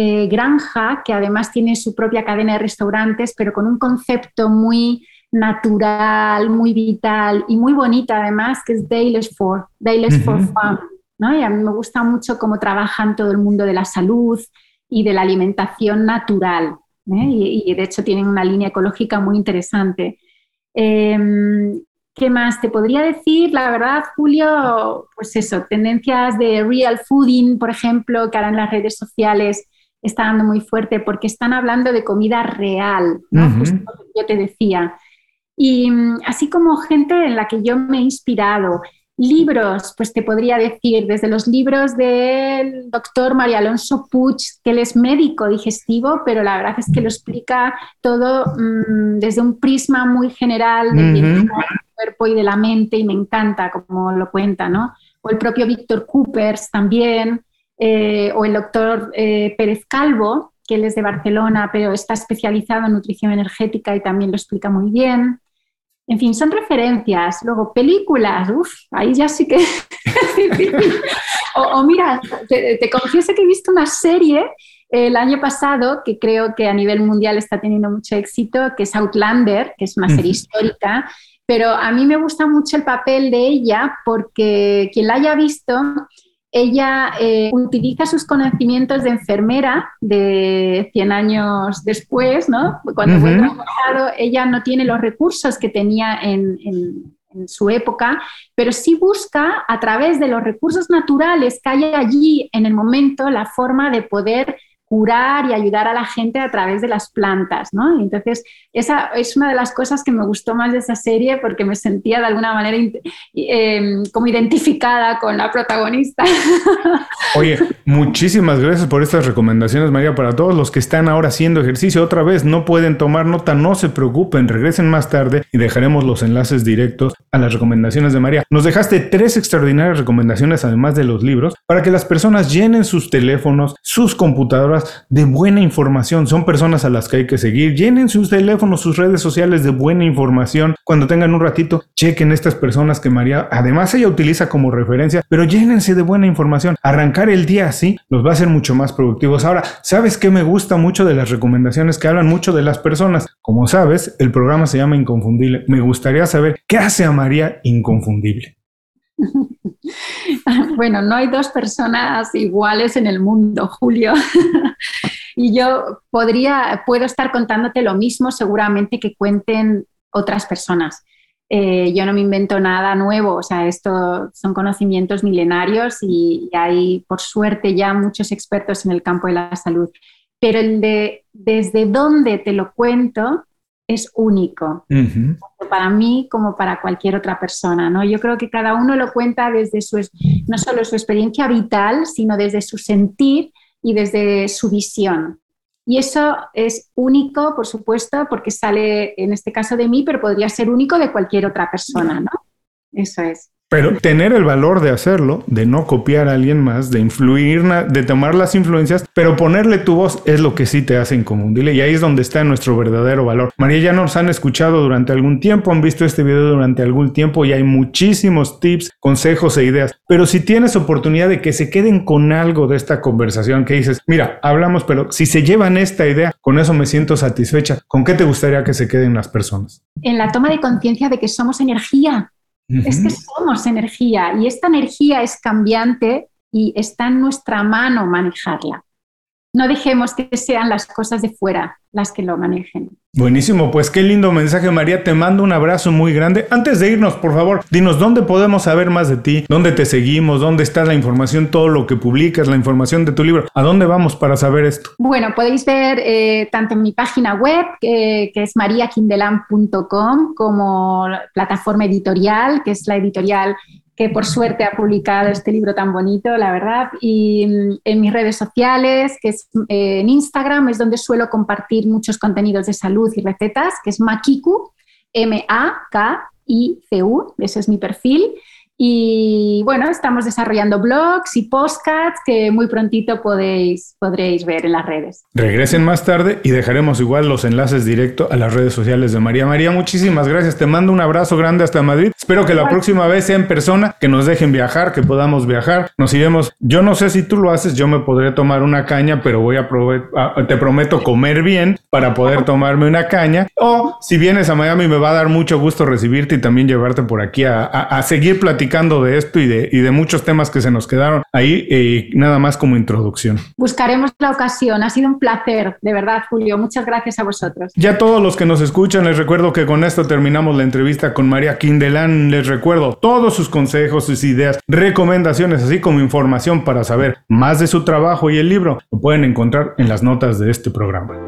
[SPEAKER 3] eh, granja que además tiene su propia cadena de restaurantes, pero con un concepto muy natural, muy vital y muy bonita además, que es Dales for, Dales for Farm. ¿no? Y a mí me gusta mucho cómo trabajan todo el mundo de la salud y de la alimentación natural. ¿eh? Y, de hecho tienen una línea ecológica muy interesante. Em, ¿Qué más te podría decir? La verdad, Julio, pues eso, tendencias de real fooding, por ejemplo, que ahora en las redes sociales está dando muy fuerte porque están hablando de comida real, ¿no? yo te decía. Y mm, así como gente en la que yo me he inspirado, libros, pues te podría decir, desde los libros del doctor María Alonso Puig, que él es médico digestivo, pero la verdad es que lo explica todo mm, desde un prisma muy general del cuerpo y de la mente y me encanta como lo cuenta, ¿no? O el propio Víctor Coopers también, eh, o el doctor eh, Pérez Calvo, que él es de Barcelona, pero está especializado en nutrición energética y también lo explica muy bien. En fin, son referencias. Luego, películas, uff, ahí ya sí que *laughs* o, mira, te, confieso que he visto una serie el año pasado que creo que a nivel mundial está teniendo mucho éxito, que es Outlander, que es una serie histórica, pero a mí me gusta mucho el papel de ella porque quien la haya visto ella eh, utiliza sus conocimientos de enfermera de 100 años después, ¿no? Cuando fue ella no tiene los recursos que tenía en, en, su época, pero sí busca a través de los recursos naturales que hay allí en el momento la forma de poder curar y ayudar a la gente a través de las plantas, ¿no? Entonces, esa es una de las cosas que me gustó más de esa serie porque me sentía de alguna manera em, como identificada con la protagonista. *laughs*
[SPEAKER 1] Oye, muchísimas gracias por estas recomendaciones, María. Para todos los que están ahora haciendo ejercicio otra vez, no pueden tomar nota, no se preocupen, regresen más tarde y dejaremos los enlaces directos a las recomendaciones de María. Nos dejaste tres extraordinarias recomendaciones, además de los libros, para que las personas llenen sus teléfonos, sus computadoras, de buena información. Son personas a las que hay que seguir. Llenen sus teléfonos, sus redes sociales de buena información. Cuando tengan un ratito, chequen estas personas que María, además ella utiliza como referencia, pero llénense de buena información. Arrancar el día así los va a hacer mucho más productivos. Ahora, ¿sabes qué me gusta mucho de las recomendaciones que hablan mucho de las personas? Como sabes, el programa se llama Inconfundible. Me gustaría saber qué hace a María inconfundible. *laughs* *laughs*
[SPEAKER 3] Bueno, no hay dos personas iguales en el mundo, Julio. *laughs* y yo podría, puedo estar contándote lo mismo seguramente que cuenten otras personas. Eh, yo no me invento nada nuevo, o sea, esto son conocimientos milenarios y, hay, por suerte, ya muchos expertos en el campo de la salud. Pero el de desde dónde te lo cuento es único, para mí como para cualquier otra persona. ¿no? Yo creo que cada uno lo cuenta desde su, no solo su experiencia vital, sino desde su sentir y desde su visión. Y eso es único, por supuesto, porque sale en este caso de mí, pero podría ser único de cualquier otra persona, ¿no? Eso es.
[SPEAKER 1] Pero tener el valor de hacerlo, de no copiar a alguien más, de influir, de tomar las influencias, pero ponerle tu voz es lo que sí te hace inconfundible y ahí es donde está nuestro verdadero valor. María, ya nos han escuchado durante algún tiempo, han visto este video durante algún tiempo y hay muchísimos tips, consejos e ideas. Pero si tienes oportunidad de que se queden con algo de esta conversación, que dices, mira, hablamos, pero si se llevan esta idea, con eso me siento satisfecha. ¿Con qué te gustaría que se queden las personas?
[SPEAKER 3] En la toma de conciencia de que somos energía es que somos energía y esta energía es cambiante y está en nuestra mano manejarla. No dejemos que sean las cosas de fuera las que lo manejen.
[SPEAKER 1] Buenísimo, pues qué lindo mensaje María, te mando un abrazo muy grande. Antes de irnos, por favor, dinos dónde podemos saber más de ti, dónde te seguimos, dónde está la información, todo lo que publicas, la información de tu libro. ¿A dónde vamos para saber esto?
[SPEAKER 3] Bueno, podéis ver eh, tanto en mi página web, que es mariaquindelan.com, como plataforma editorial, que es la editorial que por suerte ha publicado este libro tan bonito, la verdad, y mm, en mis redes sociales, que es eh, en Instagram, es donde suelo compartir muchos contenidos de salud y recetas, que es Makiku, M-A-K-I-C-U, ese es mi perfil. Y bueno, estamos desarrollando blogs y postcards que muy prontito podéis, podréis ver en las redes.
[SPEAKER 1] Regresen más tarde y dejaremos igual los enlaces directos a las redes sociales de María. María, muchísimas gracias. Te mando un abrazo grande hasta Madrid. Espero que la próxima vez sea en persona, que nos dejen viajar, que podamos viajar. Nos iremos. Yo no sé si tú lo haces, yo me podré tomar una caña, pero voy a, te prometo comer bien para poder tomarme una caña. O si vienes a Miami, me va a dar mucho gusto recibirte y también llevarte por aquí a, a seguir platicando de esto y de, y de muchos temas que se nos quedaron ahí, eh, nada más como introducción.
[SPEAKER 3] Buscaremos la ocasión. Ha sido un placer, de verdad, Julio. Muchas gracias a vosotros.
[SPEAKER 1] Ya todos los que nos escuchan, les recuerdo que con esto terminamos la entrevista con María Kindelán. Les recuerdo todos sus consejos, sus ideas, recomendaciones, así como información para saber más de su trabajo y el libro. Lo pueden encontrar en las notas de este programa.